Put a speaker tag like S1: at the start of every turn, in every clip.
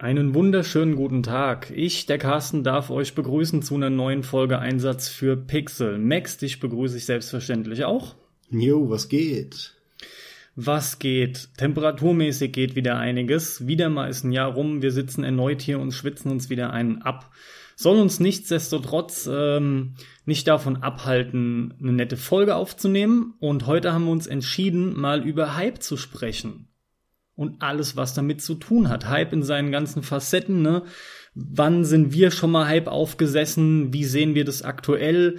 S1: Einen wunderschönen guten Tag. Ich, der Carsten, darf euch begrüßen zu einer neuen Folge Einsatz für Pixel. Max, dich begrüße ich selbstverständlich auch.
S2: Jo, was geht?
S1: Was geht? Temperaturmäßig geht wieder einiges. Wieder mal ist ein Jahr rum. Wir sitzen erneut hier und schwitzen uns wieder einen ab. Soll uns nichtsdestotrotz ähm, nicht davon abhalten, eine nette Folge aufzunehmen. Und heute haben wir uns entschieden, mal über Hype zu sprechen und alles, was damit zu tun hat. Hype in seinen ganzen Facetten, ne? Wann sind wir schon mal Hype aufgesessen? Wie sehen wir das aktuell?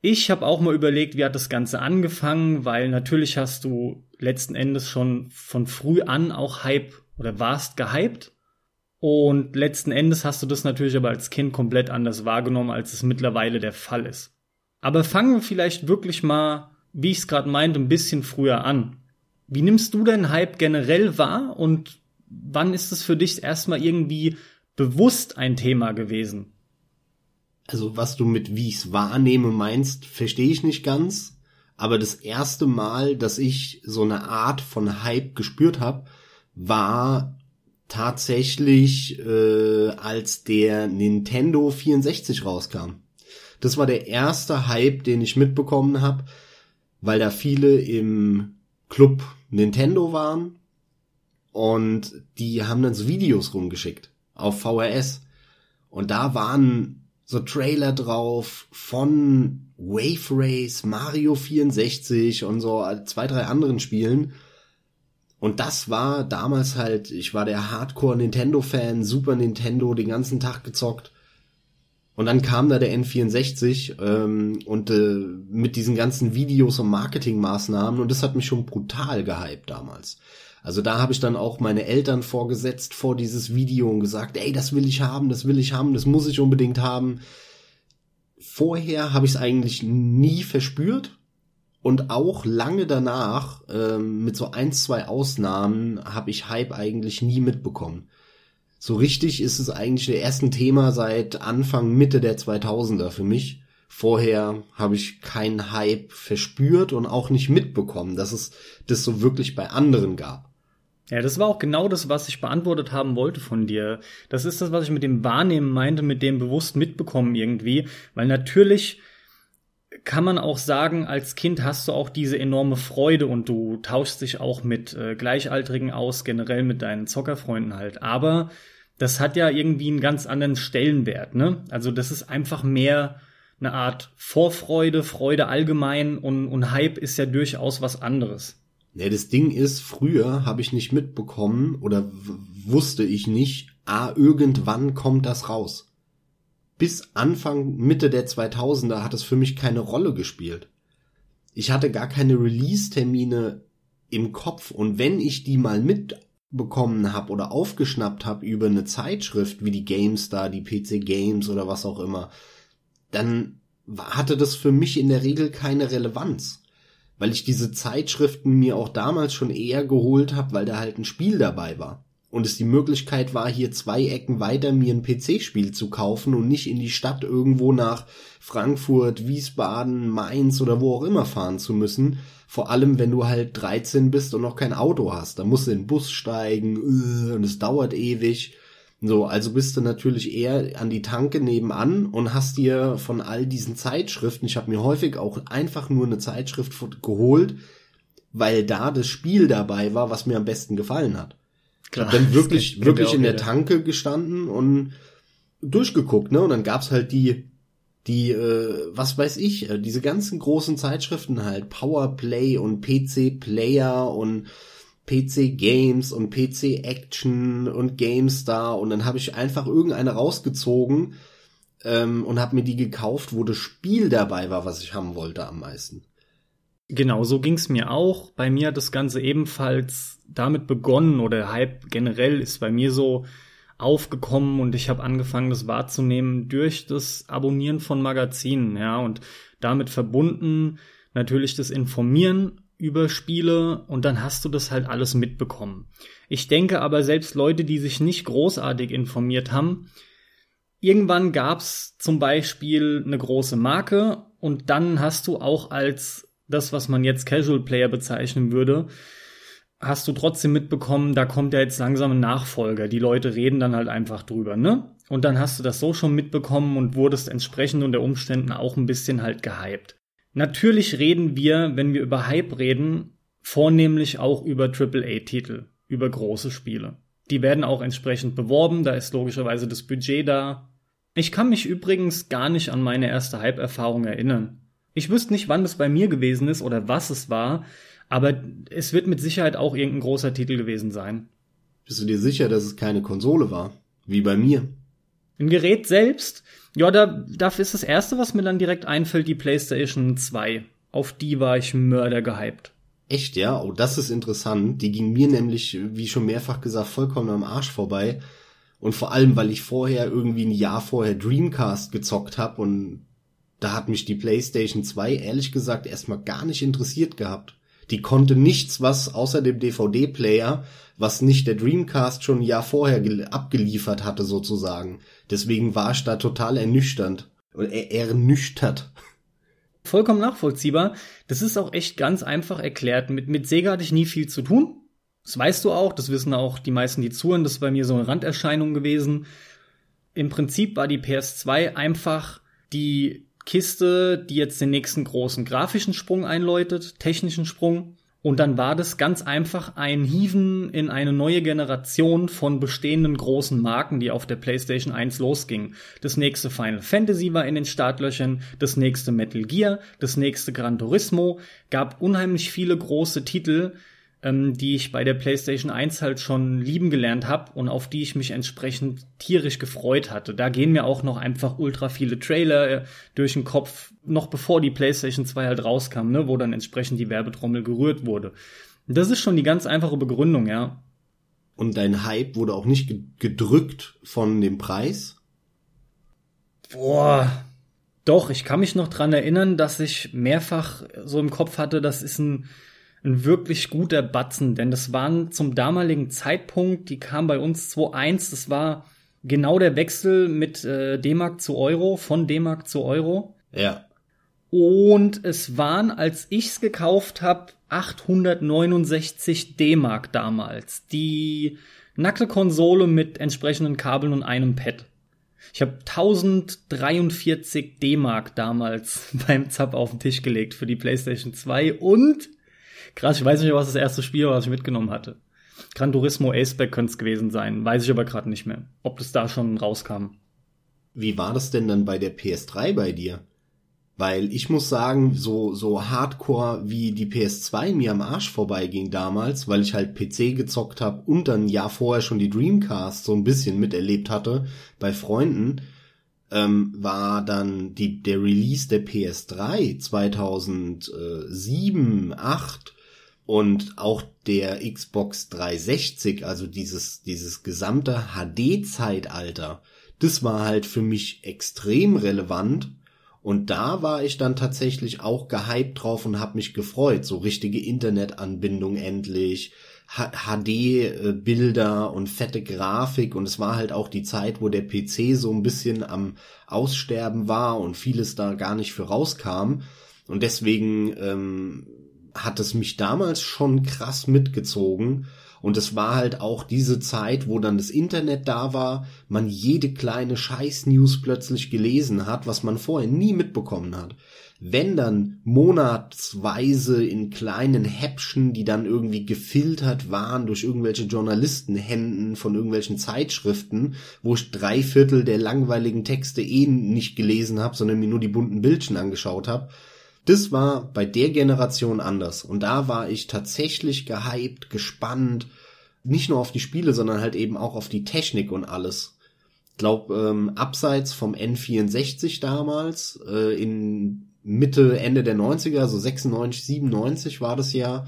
S1: Ich habe auch mal überlegt, wie hat das Ganze angefangen, weil natürlich hast du letzten Endes schon von früh an auch Hype oder warst gehypt. Und letzten Endes hast du das natürlich aber als Kind komplett anders wahrgenommen, als es mittlerweile der Fall ist. Aber fangen wir vielleicht wirklich mal, wie ich es gerade meinte, ein bisschen früher an. Wie nimmst du denn Hype generell wahr und wann ist es für dich erstmal irgendwie bewusst ein Thema gewesen?
S2: Also was du mit wie ich's wahrnehme meinst, verstehe ich nicht ganz. Aber das erste Mal, dass ich so eine Art von Hype gespürt habe, war tatsächlich äh, als der Nintendo 64 rauskam. Das war der erste Hype, den ich mitbekommen habe, weil da viele im Club Nintendo waren und die haben dann so Videos rumgeschickt auf VRS und da waren so Trailer drauf von Wave Race, Mario 64 und so zwei, drei anderen Spielen. Und das war damals halt, ich war der Hardcore Nintendo Fan, Super Nintendo, den ganzen Tag gezockt. Und dann kam da der N64 ähm, und äh, mit diesen ganzen Videos und Marketingmaßnahmen und das hat mich schon brutal gehypt damals. Also da habe ich dann auch meine Eltern vorgesetzt vor dieses Video und gesagt, ey, das will ich haben, das will ich haben, das muss ich unbedingt haben. Vorher habe ich es eigentlich nie verspürt und auch lange danach, ähm, mit so ein, zwei Ausnahmen, habe ich Hype eigentlich nie mitbekommen so richtig ist es eigentlich der erste Thema seit Anfang, Mitte der 2000er für mich. Vorher habe ich keinen Hype verspürt und auch nicht mitbekommen, dass es das so wirklich bei anderen gab.
S1: Ja, das war auch genau das, was ich beantwortet haben wollte von dir. Das ist das, was ich mit dem Wahrnehmen meinte, mit dem bewusst mitbekommen irgendwie. Weil natürlich kann man auch sagen, als Kind hast du auch diese enorme Freude und du tauschst dich auch mit äh, Gleichaltrigen aus, generell mit deinen Zockerfreunden halt. Aber das hat ja irgendwie einen ganz anderen Stellenwert, ne? Also das ist einfach mehr eine Art Vorfreude, Freude allgemein und, und Hype ist ja durchaus was anderes.
S2: Ja, das Ding ist, früher habe ich nicht mitbekommen oder wusste ich nicht, ah, irgendwann kommt das raus. Bis Anfang, Mitte der 2000er hat es für mich keine Rolle gespielt. Ich hatte gar keine Release-Termine im Kopf und wenn ich die mal mit bekommen habe oder aufgeschnappt habe über eine Zeitschrift wie die GameStar, die PC Games oder was auch immer, dann hatte das für mich in der Regel keine Relevanz, weil ich diese Zeitschriften mir auch damals schon eher geholt habe, weil da halt ein Spiel dabei war. Und es die Möglichkeit war, hier zwei Ecken weiter mir ein PC-Spiel zu kaufen und nicht in die Stadt irgendwo nach Frankfurt, Wiesbaden, Mainz oder wo auch immer fahren zu müssen, vor allem, wenn du halt 13 bist und noch kein Auto hast. Da musst du in den Bus steigen äh, und es dauert ewig. So, also bist du natürlich eher an die Tanke nebenan und hast dir von all diesen Zeitschriften, ich habe mir häufig auch einfach nur eine Zeitschrift geholt, weil da das Spiel dabei war, was mir am besten gefallen hat. Klar, ich hab dann wirklich, wirklich in der Tanke gestanden und durchgeguckt, ne? Und dann gab's halt die die, äh, was weiß ich, äh, diese ganzen großen Zeitschriften halt, Powerplay und PC Player und PC Games und PC Action und GameStar und dann habe ich einfach irgendeine rausgezogen ähm, und habe mir die gekauft, wo das Spiel dabei war, was ich haben wollte am meisten.
S1: Genau, so ging's mir auch. Bei mir hat das Ganze ebenfalls damit begonnen oder Hype generell ist bei mir so, aufgekommen und ich habe angefangen, das wahrzunehmen durch das Abonnieren von Magazinen, ja, und damit verbunden natürlich das Informieren über Spiele und dann hast du das halt alles mitbekommen. Ich denke aber selbst Leute, die sich nicht großartig informiert haben, irgendwann gab's zum Beispiel eine große Marke und dann hast du auch als das, was man jetzt Casual Player bezeichnen würde, hast du trotzdem mitbekommen, da kommt ja jetzt langsam ein Nachfolger. Die Leute reden dann halt einfach drüber, ne? Und dann hast du das so schon mitbekommen und wurdest entsprechend unter Umständen auch ein bisschen halt gehypt. Natürlich reden wir, wenn wir über Hype reden, vornehmlich auch über AAA-Titel, über große Spiele. Die werden auch entsprechend beworben, da ist logischerweise das Budget da. Ich kann mich übrigens gar nicht an meine erste Hype-Erfahrung erinnern. Ich wüsste nicht, wann das bei mir gewesen ist oder was es war, aber es wird mit Sicherheit auch irgendein großer Titel gewesen sein.
S2: Bist du dir sicher, dass es keine Konsole war? Wie bei mir.
S1: Ein Gerät selbst? Ja, da, dafür ist das erste, was mir dann direkt einfällt, die PlayStation 2. Auf die war ich Mörder gehypt.
S2: Echt, ja? Oh, das ist interessant. Die ging mir nämlich, wie schon mehrfach gesagt, vollkommen am Arsch vorbei. Und vor allem, weil ich vorher irgendwie ein Jahr vorher Dreamcast gezockt habe und da hat mich die PlayStation 2 ehrlich gesagt erstmal gar nicht interessiert gehabt. Die konnte nichts, was außer dem DVD-Player, was nicht der Dreamcast schon ein Jahr vorher abgeliefert hatte sozusagen. Deswegen war ich da total ernüchternd. Ernüchtert.
S1: Vollkommen nachvollziehbar. Das ist auch echt ganz einfach erklärt. Mit, mit Sega hatte ich nie viel zu tun. Das weißt du auch, das wissen auch die meisten, die zuhören. Das ist bei mir so eine Randerscheinung gewesen. Im Prinzip war die PS2 einfach die Kiste, die jetzt den nächsten großen grafischen Sprung einläutet, technischen Sprung. Und dann war das ganz einfach ein Hieven in eine neue Generation von bestehenden großen Marken, die auf der PlayStation 1 losging. Das nächste Final Fantasy war in den Startlöchern, das nächste Metal Gear, das nächste Gran Turismo, gab unheimlich viele große Titel, ähm, die ich bei der PlayStation 1 halt schon lieben gelernt habe und auf die ich mich entsprechend tierisch gefreut hatte. Da gehen mir auch noch einfach ultra viele Trailer äh, durch den Kopf, noch bevor die PlayStation 2 halt rauskam, ne, wo dann entsprechend die Werbetrommel gerührt wurde. Das ist schon die ganz einfache Begründung, ja.
S2: Und dein Hype wurde auch nicht gedrückt von dem Preis?
S1: Boah, doch, ich kann mich noch dran erinnern, dass ich mehrfach so im Kopf hatte, das ist ein ein wirklich guter Batzen, denn das waren zum damaligen Zeitpunkt, die kam bei uns 2.1, das war genau der Wechsel mit äh, D-Mark zu Euro, von D-Mark zu Euro.
S2: Ja.
S1: Und es waren, als ich's gekauft habe, 869 D-Mark damals. Die nackte Konsole mit entsprechenden Kabeln und einem Pad. Ich habe 1043 D-Mark damals beim Zap auf den Tisch gelegt für die PlayStation 2 und Krass, ich weiß nicht, was das erste Spiel war, was ich mitgenommen hatte. Gran Turismo Aceback könnte es gewesen sein, weiß ich aber gerade nicht mehr, ob das da schon rauskam.
S2: Wie war das denn dann bei der PS3 bei dir? Weil ich muss sagen, so, so hardcore wie die PS2 mir am Arsch vorbeiging damals, weil ich halt PC gezockt habe und dann ein Jahr vorher schon die Dreamcast so ein bisschen miterlebt hatte bei Freunden, ähm, war dann die, der Release der PS3 2007, 8 und auch der Xbox 360, also dieses, dieses gesamte HD-Zeitalter, das war halt für mich extrem relevant. Und da war ich dann tatsächlich auch gehypt drauf und habe mich gefreut. So richtige Internetanbindung endlich, HD-Bilder und fette Grafik. Und es war halt auch die Zeit, wo der PC so ein bisschen am Aussterben war und vieles da gar nicht für rauskam. Und deswegen ähm, hat es mich damals schon krass mitgezogen. Und es war halt auch diese Zeit, wo dann das Internet da war, man jede kleine Scheiß-News plötzlich gelesen hat, was man vorher nie mitbekommen hat. Wenn dann monatsweise in kleinen Häppchen, die dann irgendwie gefiltert waren durch irgendwelche Journalistenhänden von irgendwelchen Zeitschriften, wo ich drei Viertel der langweiligen Texte eh nicht gelesen habe, sondern mir nur die bunten Bildchen angeschaut habe, das war bei der Generation anders. Und da war ich tatsächlich gehypt, gespannt, nicht nur auf die Spiele, sondern halt eben auch auf die Technik und alles. Ich glaube, ähm, abseits vom N64 damals, äh, in Mitte, Ende der 90er, so 96, 97 war das ja,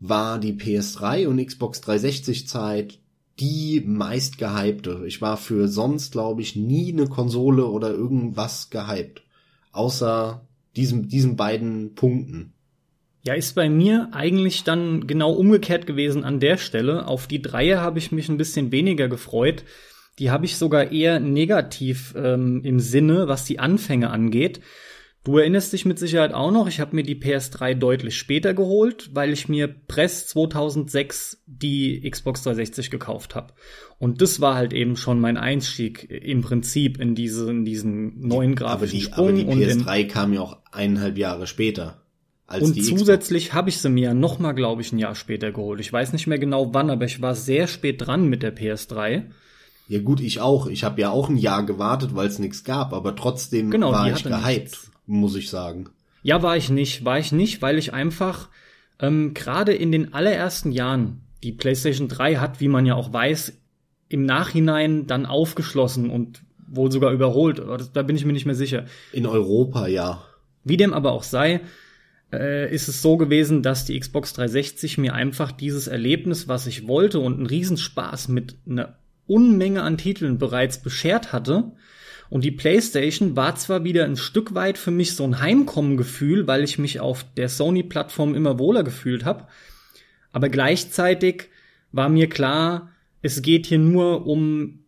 S2: war die PS3 und Xbox 360 Zeit die meist gehypte. Ich war für sonst, glaube ich, nie eine Konsole oder irgendwas gehypt. Außer diesem, diesen beiden Punkten.
S1: Ja, ist bei mir eigentlich dann genau umgekehrt gewesen an der Stelle. Auf die Dreier habe ich mich ein bisschen weniger gefreut. Die habe ich sogar eher negativ ähm, im Sinne, was die Anfänge angeht. Du erinnerst dich mit Sicherheit auch noch, ich habe mir die PS3 deutlich später geholt, weil ich mir Press 2006 die Xbox 360 gekauft habe. Und das war halt eben schon mein Einstieg im Prinzip in, diese, in diesen neuen grafischen
S2: aber die. Aber die PS3 kam ja auch eineinhalb Jahre später.
S1: Als und zusätzlich habe ich sie mir ja noch mal, glaube ich, ein Jahr später geholt. Ich weiß nicht mehr genau wann, aber ich war sehr spät dran mit der PS3.
S2: Ja gut, ich auch. Ich habe ja auch ein Jahr gewartet, weil es nichts gab, aber trotzdem genau, war ich gehypt. Nichts muss ich sagen.
S1: Ja, war ich nicht. War ich nicht, weil ich einfach ähm, gerade in den allerersten Jahren, die PlayStation 3 hat, wie man ja auch weiß, im Nachhinein dann aufgeschlossen und wohl sogar überholt. Da bin ich mir nicht mehr sicher.
S2: In Europa, ja.
S1: Wie dem aber auch sei, äh, ist es so gewesen, dass die Xbox 360 mir einfach dieses Erlebnis, was ich wollte und einen Riesenspaß mit einer Unmenge an Titeln bereits beschert hatte, und die PlayStation war zwar wieder ein Stück weit für mich so ein Heimkommengefühl, weil ich mich auf der Sony-Plattform immer wohler gefühlt habe, aber gleichzeitig war mir klar, es geht hier nur um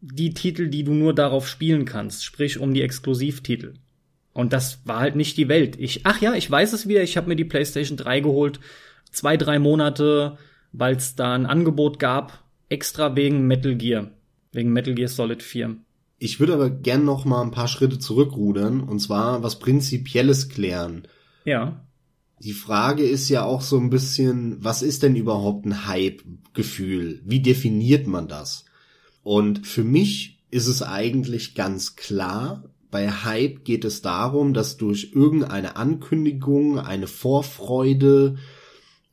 S1: die Titel, die du nur darauf spielen kannst, sprich um die Exklusivtitel. Und das war halt nicht die Welt. Ich, ach ja, ich weiß es wieder, ich habe mir die PlayStation 3 geholt, zwei, drei Monate, weil es da ein Angebot gab, extra wegen Metal Gear, wegen Metal Gear Solid 4.
S2: Ich würde aber gern noch mal ein paar Schritte zurückrudern und zwar was Prinzipielles klären.
S1: Ja.
S2: Die Frage ist ja auch so ein bisschen, was ist denn überhaupt ein Hype-Gefühl? Wie definiert man das? Und für mich ist es eigentlich ganz klar, bei Hype geht es darum, dass durch irgendeine Ankündigung, eine Vorfreude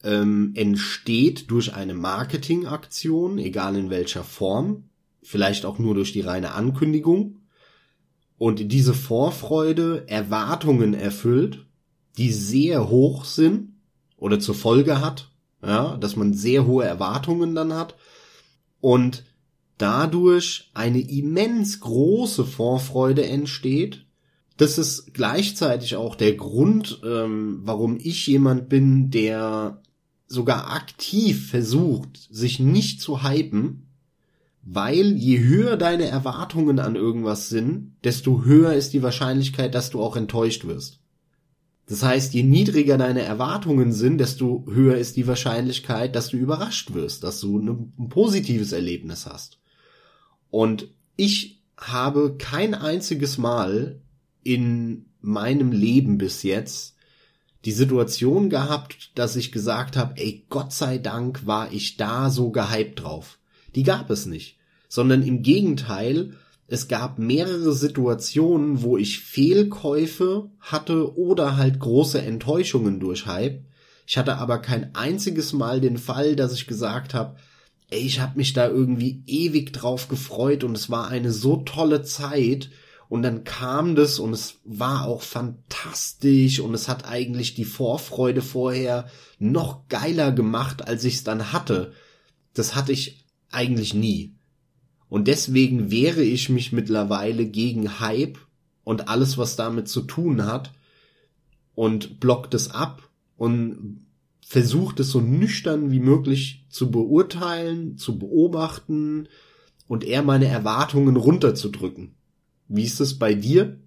S2: ähm, entsteht durch eine Marketingaktion, egal in welcher Form, vielleicht auch nur durch die reine Ankündigung. Und diese Vorfreude Erwartungen erfüllt, die sehr hoch sind oder zur Folge hat, ja, dass man sehr hohe Erwartungen dann hat. Und dadurch eine immens große Vorfreude entsteht. Das ist gleichzeitig auch der Grund, ähm, warum ich jemand bin, der sogar aktiv versucht, sich nicht zu hypen, weil je höher deine Erwartungen an irgendwas sind, desto höher ist die Wahrscheinlichkeit, dass du auch enttäuscht wirst. Das heißt, je niedriger deine Erwartungen sind, desto höher ist die Wahrscheinlichkeit, dass du überrascht wirst, dass du ein positives Erlebnis hast. Und ich habe kein einziges Mal in meinem Leben bis jetzt die Situation gehabt, dass ich gesagt habe, ey, Gott sei Dank war ich da so gehypt drauf die gab es nicht, sondern im Gegenteil, es gab mehrere Situationen, wo ich Fehlkäufe hatte oder halt große Enttäuschungen durch Hype. Ich hatte aber kein einziges Mal den Fall, dass ich gesagt habe, ey, ich habe mich da irgendwie ewig drauf gefreut und es war eine so tolle Zeit und dann kam das und es war auch fantastisch und es hat eigentlich die Vorfreude vorher noch geiler gemacht, als ich es dann hatte. Das hatte ich eigentlich nie. Und deswegen wehre ich mich mittlerweile gegen Hype und alles, was damit zu tun hat und blockt es ab und versucht es so nüchtern wie möglich zu beurteilen, zu beobachten und eher meine Erwartungen runterzudrücken. Wie ist es bei dir?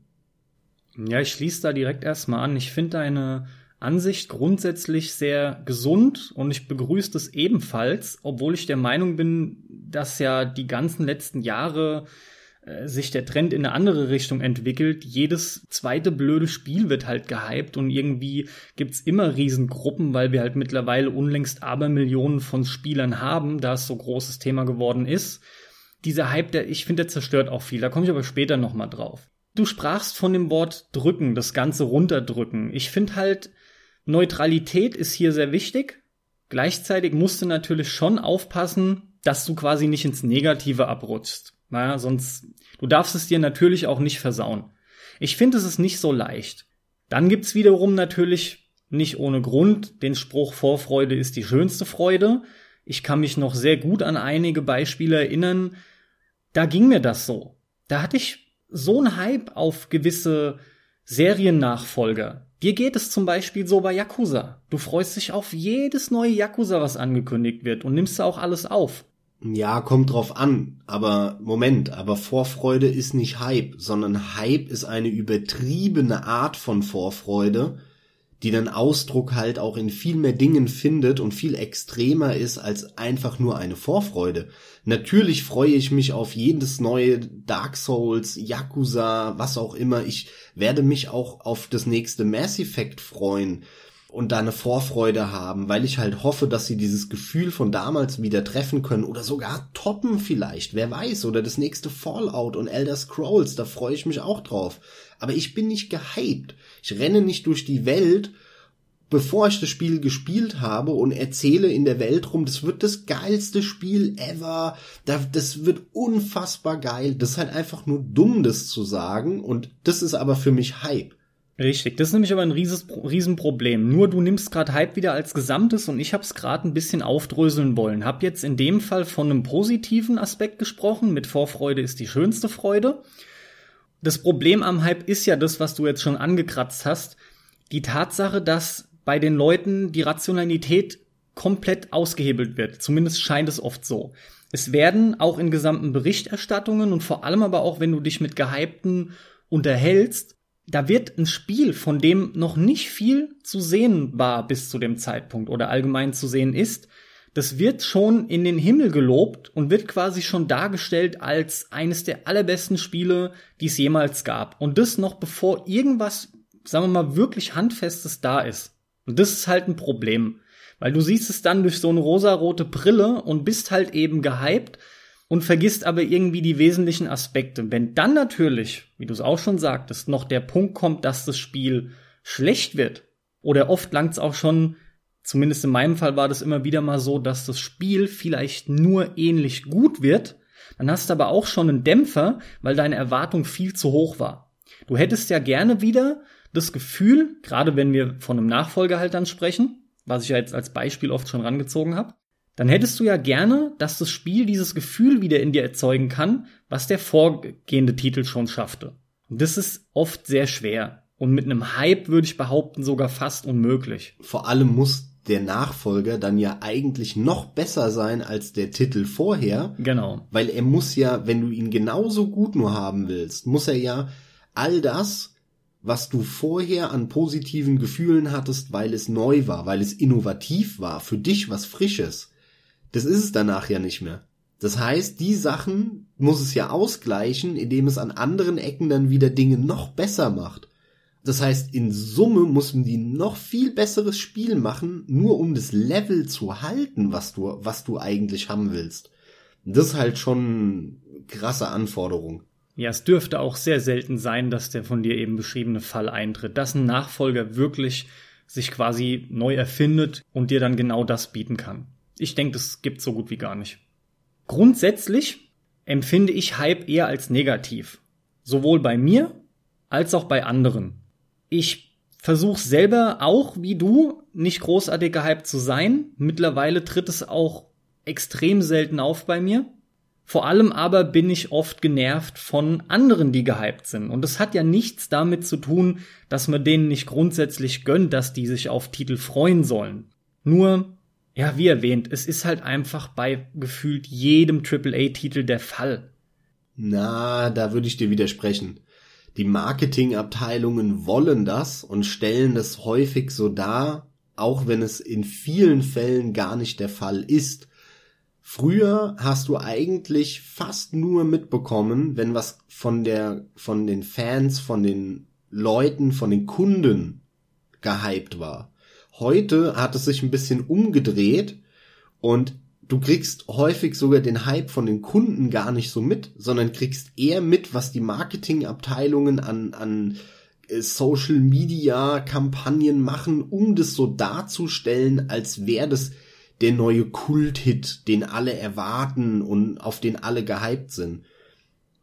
S1: Ja, ich schließe da direkt erstmal an. Ich finde deine Ansicht grundsätzlich sehr gesund und ich begrüße das ebenfalls, obwohl ich der Meinung bin, dass ja die ganzen letzten Jahre äh, sich der Trend in eine andere Richtung entwickelt. Jedes zweite blöde Spiel wird halt gehypt und irgendwie gibt's immer Riesengruppen, weil wir halt mittlerweile unlängst Abermillionen von Spielern haben, da es so großes Thema geworden ist. Dieser Hype, der, ich finde, der zerstört auch viel. Da komme ich aber später nochmal drauf. Du sprachst von dem Wort drücken, das Ganze runterdrücken. Ich finde halt, Neutralität ist hier sehr wichtig. Gleichzeitig musst du natürlich schon aufpassen, dass du quasi nicht ins Negative abrutschst. Naja, sonst, du darfst es dir natürlich auch nicht versauen. Ich finde, es ist nicht so leicht. Dann gibt's wiederum natürlich nicht ohne Grund den Spruch Vorfreude ist die schönste Freude. Ich kann mich noch sehr gut an einige Beispiele erinnern. Da ging mir das so. Da hatte ich so einen Hype auf gewisse Seriennachfolger, Dir geht es zum Beispiel so bei Yakuza. Du freust dich auf jedes neue Yakuza, was angekündigt wird und nimmst da auch alles auf.
S2: Ja, kommt drauf an. Aber Moment, aber Vorfreude ist nicht Hype, sondern Hype ist eine übertriebene Art von Vorfreude, die dann Ausdruck halt auch in viel mehr Dingen findet und viel extremer ist als einfach nur eine Vorfreude. Natürlich freue ich mich auf jedes neue Dark Souls, Yakuza, was auch immer. Ich werde mich auch auf das nächste Mass Effect freuen und da eine Vorfreude haben, weil ich halt hoffe, dass sie dieses Gefühl von damals wieder treffen können oder sogar toppen vielleicht, wer weiß, oder das nächste Fallout und Elder Scrolls, da freue ich mich auch drauf. Aber ich bin nicht gehypt. Ich renne nicht durch die Welt, bevor ich das Spiel gespielt habe und erzähle in der Welt rum, das wird das geilste Spiel ever, das wird unfassbar geil. Das ist halt einfach nur dumm, das zu sagen und das ist aber für mich Hype.
S1: Richtig, das ist nämlich aber ein rieses, Riesenproblem. Nur du nimmst gerade Hype wieder als Gesamtes und ich habe es gerade ein bisschen aufdröseln wollen. Hab jetzt in dem Fall von einem positiven Aspekt gesprochen, mit Vorfreude ist die schönste Freude. Das Problem am Hype ist ja das, was du jetzt schon angekratzt hast, die Tatsache, dass bei den Leuten die Rationalität komplett ausgehebelt wird. Zumindest scheint es oft so. Es werden auch in gesamten Berichterstattungen und vor allem aber auch, wenn du dich mit Gehypten unterhältst, da wird ein Spiel, von dem noch nicht viel zu sehen war bis zu dem Zeitpunkt oder allgemein zu sehen ist, das wird schon in den Himmel gelobt und wird quasi schon dargestellt als eines der allerbesten Spiele, die es jemals gab. Und das noch bevor irgendwas, sagen wir mal, wirklich Handfestes da ist. Und das ist halt ein Problem. Weil du siehst es dann durch so eine rosarote Brille und bist halt eben gehypt, und vergisst aber irgendwie die wesentlichen Aspekte. Wenn dann natürlich, wie du es auch schon sagtest, noch der Punkt kommt, dass das Spiel schlecht wird, oder oft langt es auch schon, zumindest in meinem Fall war das immer wieder mal so, dass das Spiel vielleicht nur ähnlich gut wird, dann hast du aber auch schon einen Dämpfer, weil deine Erwartung viel zu hoch war. Du hättest ja gerne wieder das Gefühl, gerade wenn wir von einem Nachfolger halt dann sprechen, was ich ja jetzt als Beispiel oft schon rangezogen habe, dann hättest du ja gerne, dass das Spiel dieses Gefühl wieder in dir erzeugen kann, was der vorgehende Titel schon schaffte. Und das ist oft sehr schwer. Und mit einem Hype würde ich behaupten, sogar fast unmöglich.
S2: Vor allem muss der Nachfolger dann ja eigentlich noch besser sein als der Titel vorher.
S1: Genau.
S2: Weil er muss ja, wenn du ihn genauso gut nur haben willst, muss er ja all das, was du vorher an positiven Gefühlen hattest, weil es neu war, weil es innovativ war, für dich was Frisches, das ist es danach ja nicht mehr. Das heißt, die Sachen muss es ja ausgleichen, indem es an anderen Ecken dann wieder Dinge noch besser macht. Das heißt, in Summe muss man die noch viel besseres Spiel machen, nur um das Level zu halten, was du, was du eigentlich haben willst. Das ist halt schon krasse Anforderung.
S1: Ja, es dürfte auch sehr selten sein, dass der von dir eben beschriebene Fall eintritt, dass ein Nachfolger wirklich sich quasi neu erfindet und dir dann genau das bieten kann. Ich denke, das gibt so gut wie gar nicht. Grundsätzlich empfinde ich Hype eher als negativ. Sowohl bei mir als auch bei anderen. Ich versuche selber auch, wie du, nicht großartig gehypt zu sein. Mittlerweile tritt es auch extrem selten auf bei mir. Vor allem aber bin ich oft genervt von anderen, die gehypt sind. Und das hat ja nichts damit zu tun, dass man denen nicht grundsätzlich gönnt, dass die sich auf Titel freuen sollen. Nur ja, wie erwähnt, es ist halt einfach bei gefühlt jedem AAA-Titel der Fall.
S2: Na, da würde ich dir widersprechen. Die Marketingabteilungen wollen das und stellen das häufig so dar, auch wenn es in vielen Fällen gar nicht der Fall ist. Früher hast du eigentlich fast nur mitbekommen, wenn was von der, von den Fans, von den Leuten, von den Kunden gehypt war. Heute hat es sich ein bisschen umgedreht und du kriegst häufig sogar den Hype von den Kunden gar nicht so mit, sondern kriegst eher mit, was die Marketingabteilungen an, an äh, Social Media Kampagnen machen, um das so darzustellen, als wäre das der neue Kulthit, den alle erwarten und auf den alle gehypt sind.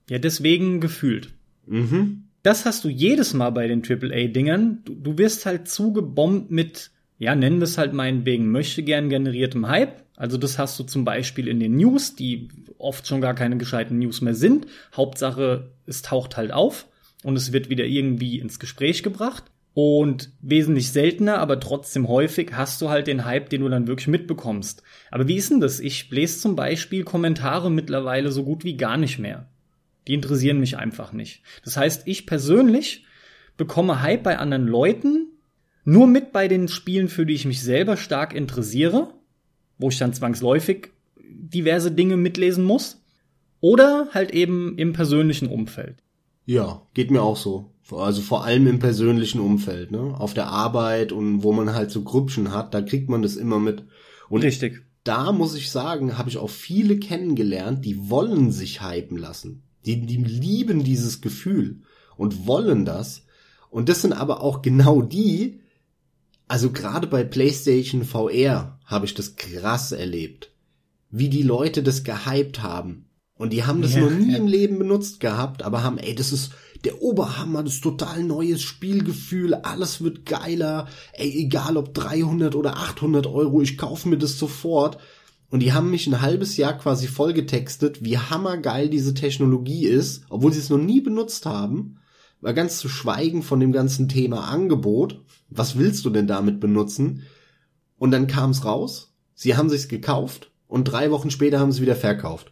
S1: Ja, deswegen gefühlt. Mhm. Das hast du jedes Mal bei den AAA-Dingern. Du, du wirst halt zugebombt mit ja, nennen wir es halt meinetwegen, möchte gern generiertem Hype. Also das hast du zum Beispiel in den News, die oft schon gar keine gescheiten News mehr sind. Hauptsache, es taucht halt auf und es wird wieder irgendwie ins Gespräch gebracht. Und wesentlich seltener, aber trotzdem häufig hast du halt den Hype, den du dann wirklich mitbekommst. Aber wie ist denn das? Ich lese zum Beispiel Kommentare mittlerweile so gut wie gar nicht mehr. Die interessieren mich einfach nicht. Das heißt, ich persönlich bekomme Hype bei anderen Leuten nur mit bei den Spielen, für die ich mich selber stark interessiere, wo ich dann zwangsläufig diverse Dinge mitlesen muss. Oder halt eben im persönlichen Umfeld.
S2: Ja, geht mir auch so. Also vor allem im persönlichen Umfeld, ne? Auf der Arbeit und wo man halt so Grüppchen hat, da kriegt man das immer mit. Und
S1: Richtig.
S2: Da muss ich sagen, habe ich auch viele kennengelernt, die wollen sich hypen lassen. Die, die lieben dieses Gefühl und wollen das. Und das sind aber auch genau die, also gerade bei PlayStation VR habe ich das krass erlebt, wie die Leute das gehypt haben. Und die haben das ja, noch nie ja. im Leben benutzt gehabt, aber haben, ey, das ist der Oberhammer, das ist total neues Spielgefühl, alles wird geiler, ey, egal ob 300 oder 800 Euro, ich kaufe mir das sofort. Und die haben mich ein halbes Jahr quasi vollgetextet, wie hammergeil diese Technologie ist, obwohl sie es noch nie benutzt haben. War ganz zu schweigen von dem ganzen Thema Angebot. Was willst du denn damit benutzen? Und dann kam es raus. Sie haben sich's gekauft und drei Wochen später haben sie wieder verkauft.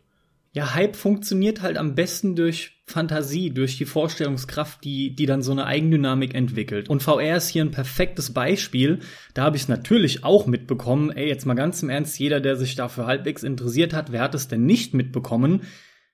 S1: Ja, Hype funktioniert halt am besten durch Fantasie, durch die Vorstellungskraft, die, die dann so eine Eigendynamik entwickelt. Und VR ist hier ein perfektes Beispiel. Da habe ich es natürlich auch mitbekommen. Ey, jetzt mal ganz im Ernst, jeder, der sich dafür halbwegs interessiert hat, wer hat es denn nicht mitbekommen?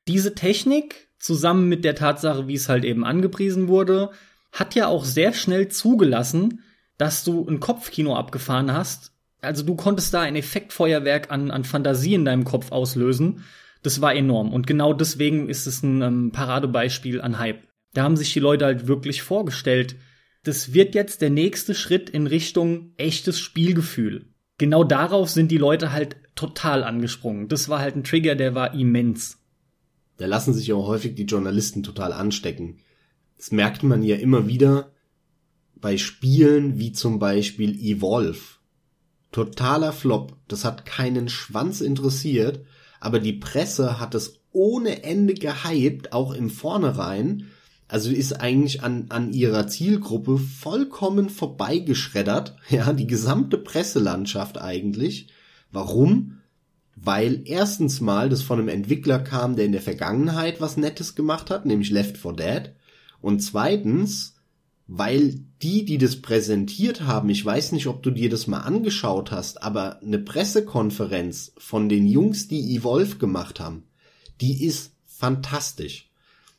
S1: Diese Technik, zusammen mit der Tatsache, wie es halt eben angepriesen wurde, hat ja auch sehr schnell zugelassen, dass du ein Kopfkino abgefahren hast. Also du konntest da ein Effektfeuerwerk an, an Fantasie in deinem Kopf auslösen das war enorm. Und genau deswegen ist es ein ähm, Paradebeispiel an Hype. Da haben sich die Leute halt wirklich vorgestellt, das wird jetzt der nächste Schritt in Richtung echtes Spielgefühl. Genau darauf sind die Leute halt total angesprungen. Das war halt ein Trigger, der war immens.
S2: Da lassen sich ja auch häufig die Journalisten total anstecken. Das merkt man ja immer wieder bei Spielen wie zum Beispiel Evolve. Totaler Flop. Das hat keinen Schwanz interessiert aber die Presse hat es ohne Ende gehypt, auch im Vornherein. Also ist eigentlich an, an ihrer Zielgruppe vollkommen vorbeigeschreddert. Ja, die gesamte Presselandschaft eigentlich. Warum? Weil erstens mal das von einem Entwickler kam, der in der Vergangenheit was Nettes gemacht hat, nämlich Left 4 Dead. Und zweitens, weil die, die das präsentiert haben, ich weiß nicht, ob du dir das mal angeschaut hast, aber eine Pressekonferenz von den Jungs, die Evolve gemacht haben, die ist fantastisch.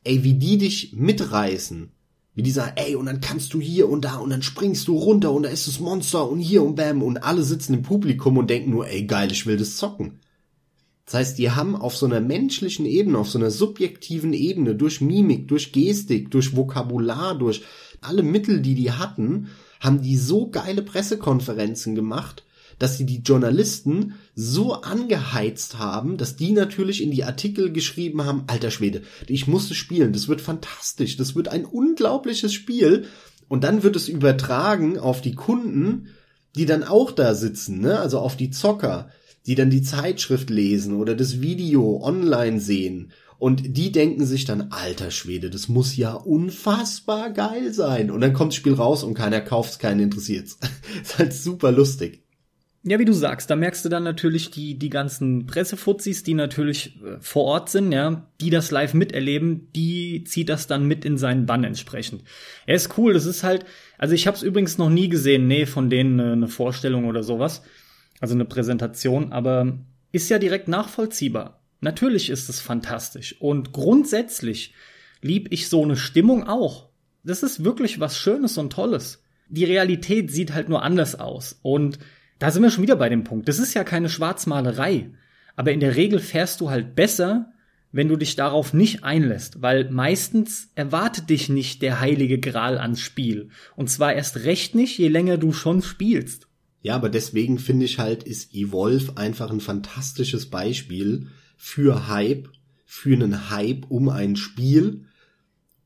S2: Ey, wie die dich mitreißen. Wie die sagen, ey, und dann kannst du hier und da und dann springst du runter und da ist das Monster und hier und bam und alle sitzen im Publikum und denken nur, ey, geil, ich will das zocken. Das heißt, die haben auf so einer menschlichen Ebene, auf so einer subjektiven Ebene, durch Mimik, durch Gestik, durch Vokabular, durch alle Mittel, die die hatten, haben die so geile Pressekonferenzen gemacht, dass sie die Journalisten so angeheizt haben, dass die natürlich in die Artikel geschrieben haben, alter Schwede, ich musste spielen, das wird fantastisch, das wird ein unglaubliches Spiel. Und dann wird es übertragen auf die Kunden, die dann auch da sitzen, ne? also auf die Zocker, die dann die Zeitschrift lesen oder das Video online sehen und die denken sich dann, alter Schwede, das muss ja unfassbar geil sein. Und dann kommt das Spiel raus und keiner kauft's, keinen interessiert's. ist halt super lustig.
S1: Ja, wie du sagst, da merkst du dann natürlich die, die ganzen Pressefuzis, die natürlich äh, vor Ort sind, ja, die das live miterleben, die zieht das dann mit in seinen Bann entsprechend. Er ist cool, das ist halt, also ich habe es übrigens noch nie gesehen, nee, von denen äh, eine Vorstellung oder sowas, also eine Präsentation, aber ist ja direkt nachvollziehbar. Natürlich ist es fantastisch. Und grundsätzlich lieb ich so eine Stimmung auch. Das ist wirklich was Schönes und Tolles. Die Realität sieht halt nur anders aus. Und da sind wir schon wieder bei dem Punkt. Das ist ja keine Schwarzmalerei. Aber in der Regel fährst du halt besser, wenn du dich darauf nicht einlässt, weil meistens erwartet dich nicht der heilige Gral ans Spiel. Und zwar erst recht nicht, je länger du schon spielst.
S2: Ja, aber deswegen finde ich halt, ist Evolve einfach ein fantastisches Beispiel, für Hype, für einen Hype um ein Spiel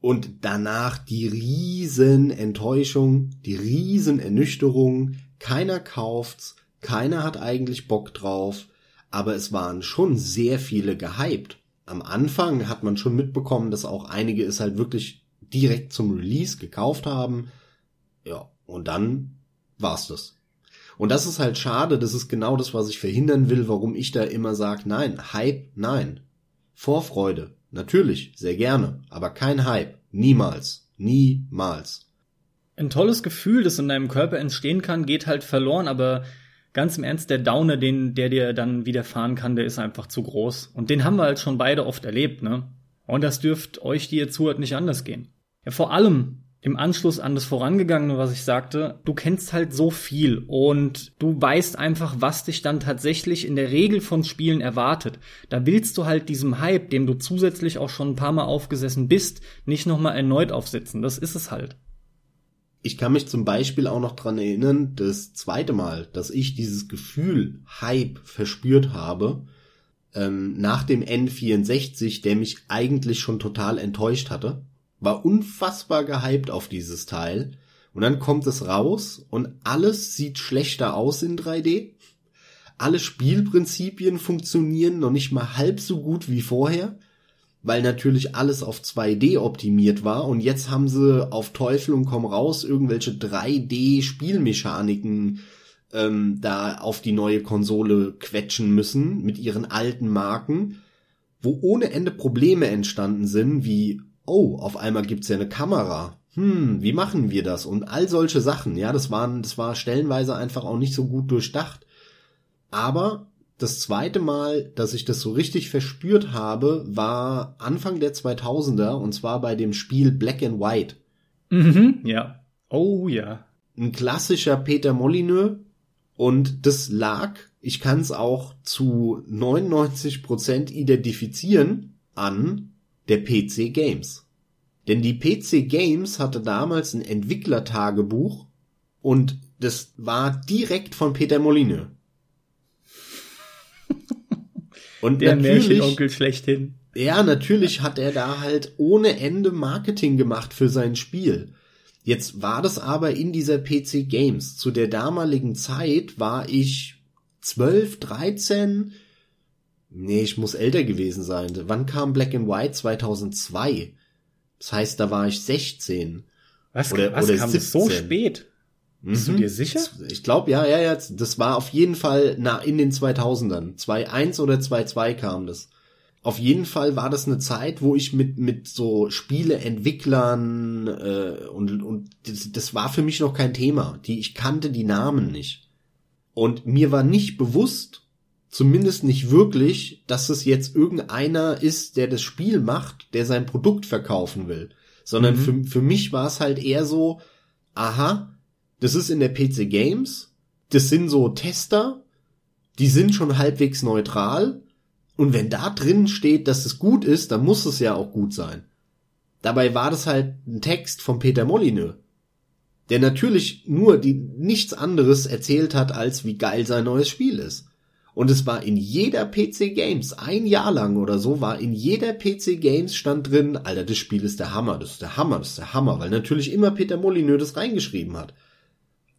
S2: und danach die riesen Enttäuschung, die riesen Ernüchterung, keiner kauft's, keiner hat eigentlich Bock drauf, aber es waren schon sehr viele gehypt. Am Anfang hat man schon mitbekommen, dass auch einige es halt wirklich direkt zum Release gekauft haben. Ja, Und dann war's das. Und das ist halt schade, das ist genau das, was ich verhindern will, warum ich da immer sage, nein, Hype, nein. Vorfreude, natürlich, sehr gerne, aber kein Hype, niemals, niemals.
S1: Ein tolles Gefühl, das in deinem Körper entstehen kann, geht halt verloren, aber ganz im Ernst, der Downer, den, der dir dann widerfahren kann, der ist einfach zu groß. Und den haben wir halt schon beide oft erlebt, ne? Und das dürft euch, die ihr zuhört, nicht anders gehen. Ja, vor allem im Anschluss an das Vorangegangene, was ich sagte, du kennst halt so viel und du weißt einfach, was dich dann tatsächlich in der Regel von Spielen erwartet. Da willst du halt diesem Hype, dem du zusätzlich auch schon ein paar Mal aufgesessen bist, nicht nochmal erneut aufsetzen. Das ist es halt.
S2: Ich kann mich zum Beispiel auch noch dran erinnern, das zweite Mal, dass ich dieses Gefühl Hype verspürt habe, ähm, nach dem N64, der mich eigentlich schon total enttäuscht hatte war unfassbar gehypt auf dieses Teil. Und dann kommt es raus und alles sieht schlechter aus in 3D. Alle Spielprinzipien funktionieren noch nicht mal halb so gut wie vorher, weil natürlich alles auf 2D optimiert war und jetzt haben sie auf Teufel und komm raus irgendwelche 3D Spielmechaniken ähm, da auf die neue Konsole quetschen müssen mit ihren alten Marken, wo ohne Ende Probleme entstanden sind, wie oh, auf einmal gibt's ja eine Kamera. Hm, wie machen wir das? Und all solche Sachen, ja, das waren, das war stellenweise einfach auch nicht so gut durchdacht. Aber das zweite Mal, dass ich das so richtig verspürt habe, war Anfang der 2000er und zwar bei dem Spiel Black and White.
S1: Mhm, ja. Oh ja.
S2: Ein klassischer Peter Molyneux und das lag, ich kann es auch zu 99 Prozent identifizieren, an der PC Games. Denn die PC Games hatte damals ein Entwicklertagebuch und das war direkt von Peter Molyneux.
S1: Und der Märchenonkel schlechthin.
S2: Ja, natürlich hat er da halt ohne Ende Marketing gemacht für sein Spiel. Jetzt war das aber in dieser PC Games. Zu der damaligen Zeit war ich 12, 13, Nee, ich muss älter gewesen sein. Wann kam Black and White? 2002. Das heißt, da war ich 16.
S1: Was, oder, was oder kam 17. das so spät?
S2: Bist mhm. du dir sicher? Ich glaube, ja, ja, ja. Das war auf jeden Fall na, in den 2000ern. 2.1 oder 2.2 kam das. Auf jeden Fall war das eine Zeit, wo ich mit mit so Spieleentwicklern äh, und und das, das war für mich noch kein Thema. Die ich kannte die Namen nicht und mir war nicht bewusst, zumindest nicht wirklich, dass es jetzt irgendeiner ist, der das Spiel macht, der sein Produkt verkaufen will. Sondern mhm. für, für mich war es halt eher so, aha, das ist in der PC Games, das sind so Tester, die sind schon halbwegs neutral, und wenn da drin steht, dass es gut ist, dann muss es ja auch gut sein. Dabei war das halt ein Text von Peter Molyneux, der natürlich nur die nichts anderes erzählt hat, als wie geil sein neues Spiel ist. Und es war in jeder PC Games, ein Jahr lang oder so, war in jeder PC Games stand drin, Alter, das Spiel ist der Hammer, das ist der Hammer, das ist der Hammer, weil natürlich immer Peter Molyneux das reingeschrieben hat.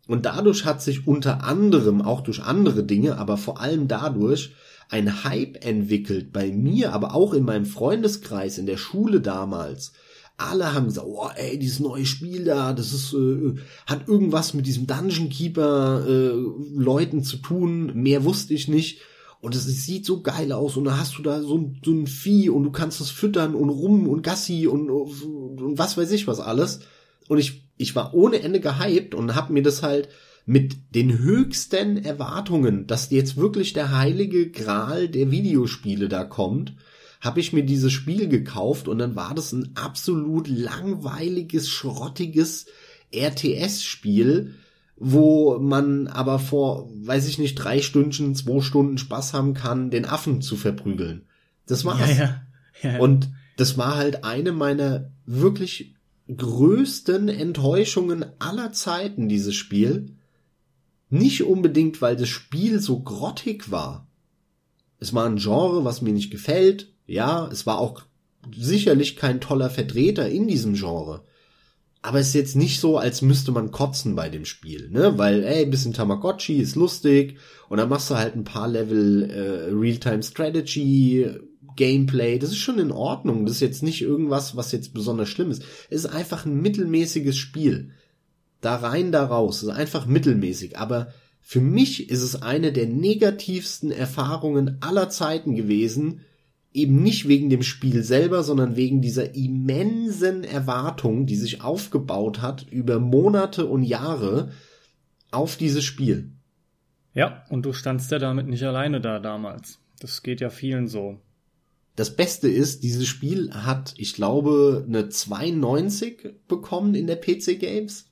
S2: Und dadurch hat sich unter anderem, auch durch andere Dinge, aber vor allem dadurch, ein Hype entwickelt bei mir, aber auch in meinem Freundeskreis, in der Schule damals, alle haben gesagt, oh, ey, dieses neue Spiel da, das ist, äh, hat irgendwas mit diesem Dungeon Keeper äh, Leuten zu tun. Mehr wusste ich nicht. Und es sieht so geil aus. Und da hast du da so ein, so ein Vieh und du kannst es füttern und rum und Gassi und, und was weiß ich was alles. Und ich, ich war ohne Ende gehypt und hab mir das halt mit den höchsten Erwartungen, dass jetzt wirklich der heilige Gral der Videospiele da kommt habe ich mir dieses Spiel gekauft und dann war das ein absolut langweiliges, schrottiges RTS-Spiel, wo man aber vor, weiß ich nicht, drei Stunden, zwei Stunden Spaß haben kann, den Affen zu verprügeln. Das war's. Ja, ja. Ja, und das war halt eine meiner wirklich größten Enttäuschungen aller Zeiten, dieses Spiel. Nicht unbedingt, weil das Spiel so grottig war. Es war ein Genre, was mir nicht gefällt. Ja, es war auch sicherlich kein toller Vertreter in diesem Genre. Aber es ist jetzt nicht so, als müsste man kotzen bei dem Spiel, ne? Weil, ey, bisschen Tamagotchi ist lustig und dann machst du halt ein paar Level äh, Real-Time Strategy, Gameplay, das ist schon in Ordnung. Das ist jetzt nicht irgendwas, was jetzt besonders schlimm ist. Es ist einfach ein mittelmäßiges Spiel. Da rein, da raus. Das ist einfach mittelmäßig. Aber für mich ist es eine der negativsten Erfahrungen aller Zeiten gewesen, eben nicht wegen dem Spiel selber, sondern wegen dieser immensen Erwartung, die sich aufgebaut hat über Monate und Jahre auf dieses Spiel.
S1: Ja, und du standst ja damit nicht alleine da damals. Das geht ja vielen so.
S2: Das Beste ist, dieses Spiel hat, ich glaube, eine 92 bekommen in der PC Games.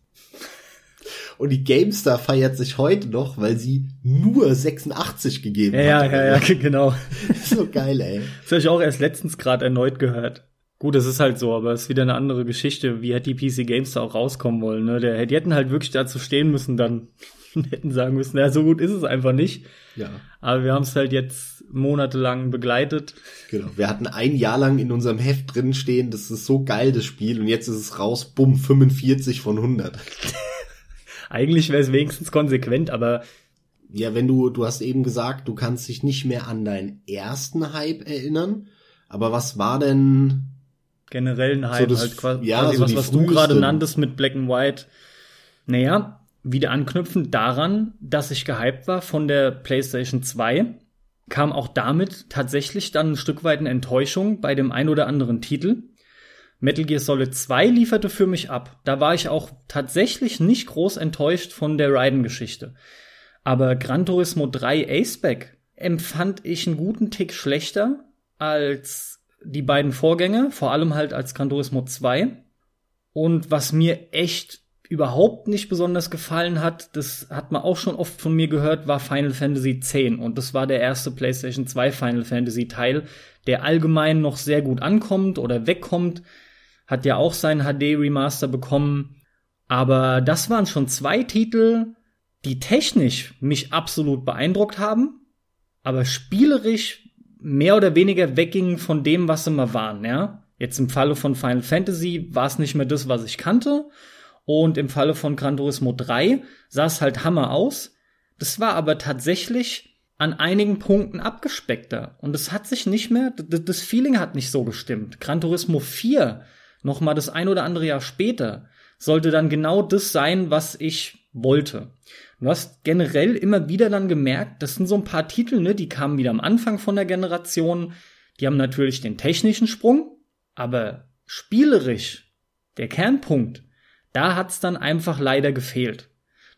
S2: Und die GameStar feiert sich heute noch, weil sie nur 86 gegeben
S1: ja, hat. Ja, ja, ja, genau.
S2: so geil, ey.
S1: Das habe ich auch erst letztens gerade erneut gehört. Gut, das ist halt so, aber es ist wieder eine andere Geschichte. Wie hätte die PC GameStar auch rauskommen wollen? Ne? Der, die hätten halt wirklich dazu stehen müssen dann hätten sagen müssen, ja, so gut ist es einfach nicht.
S2: Ja.
S1: Aber wir haben es halt jetzt monatelang begleitet.
S2: Genau. Wir hatten ein Jahr lang in unserem Heft drin stehen, das ist so geil, das Spiel, und jetzt ist es raus, bumm, 45 von 100.
S1: Eigentlich wäre es wenigstens konsequent, aber
S2: ja, wenn du, du hast eben gesagt, du kannst dich nicht mehr an deinen ersten Hype erinnern, aber was war denn
S1: generellen Hype
S2: so das,
S1: halt quasi,
S2: ja, so
S1: was, was du gerade nanntest mit Black and White? Naja, wieder anknüpfend daran, dass ich gehypt war von der PlayStation 2, kam auch damit tatsächlich dann ein Stück weit eine Enttäuschung bei dem ein oder anderen Titel. Metal Gear Solid 2 lieferte für mich ab. Da war ich auch tatsächlich nicht groß enttäuscht von der Raiden-Geschichte. Aber Gran Turismo 3 Aceback empfand ich einen guten Tick schlechter als die beiden Vorgänge, vor allem halt als Gran Turismo 2. Und was mir echt überhaupt nicht besonders gefallen hat, das hat man auch schon oft von mir gehört, war Final Fantasy X. Und das war der erste PlayStation 2 Final Fantasy Teil, der allgemein noch sehr gut ankommt oder wegkommt hat ja auch sein HD Remaster bekommen. Aber das waren schon zwei Titel, die technisch mich absolut beeindruckt haben, aber spielerisch mehr oder weniger weggingen von dem, was sie mal waren, ja. Jetzt im Falle von Final Fantasy war es nicht mehr das, was ich kannte. Und im Falle von Gran Turismo 3 sah es halt Hammer aus. Das war aber tatsächlich an einigen Punkten abgespeckter. Und es hat sich nicht mehr, das Feeling hat nicht so gestimmt. Gran Turismo 4 noch mal das ein oder andere Jahr später, sollte dann genau das sein, was ich wollte. Du hast generell immer wieder dann gemerkt, das sind so ein paar Titel, ne, die kamen wieder am Anfang von der Generation, die haben natürlich den technischen Sprung, aber spielerisch, der Kernpunkt, da hat's dann einfach leider gefehlt.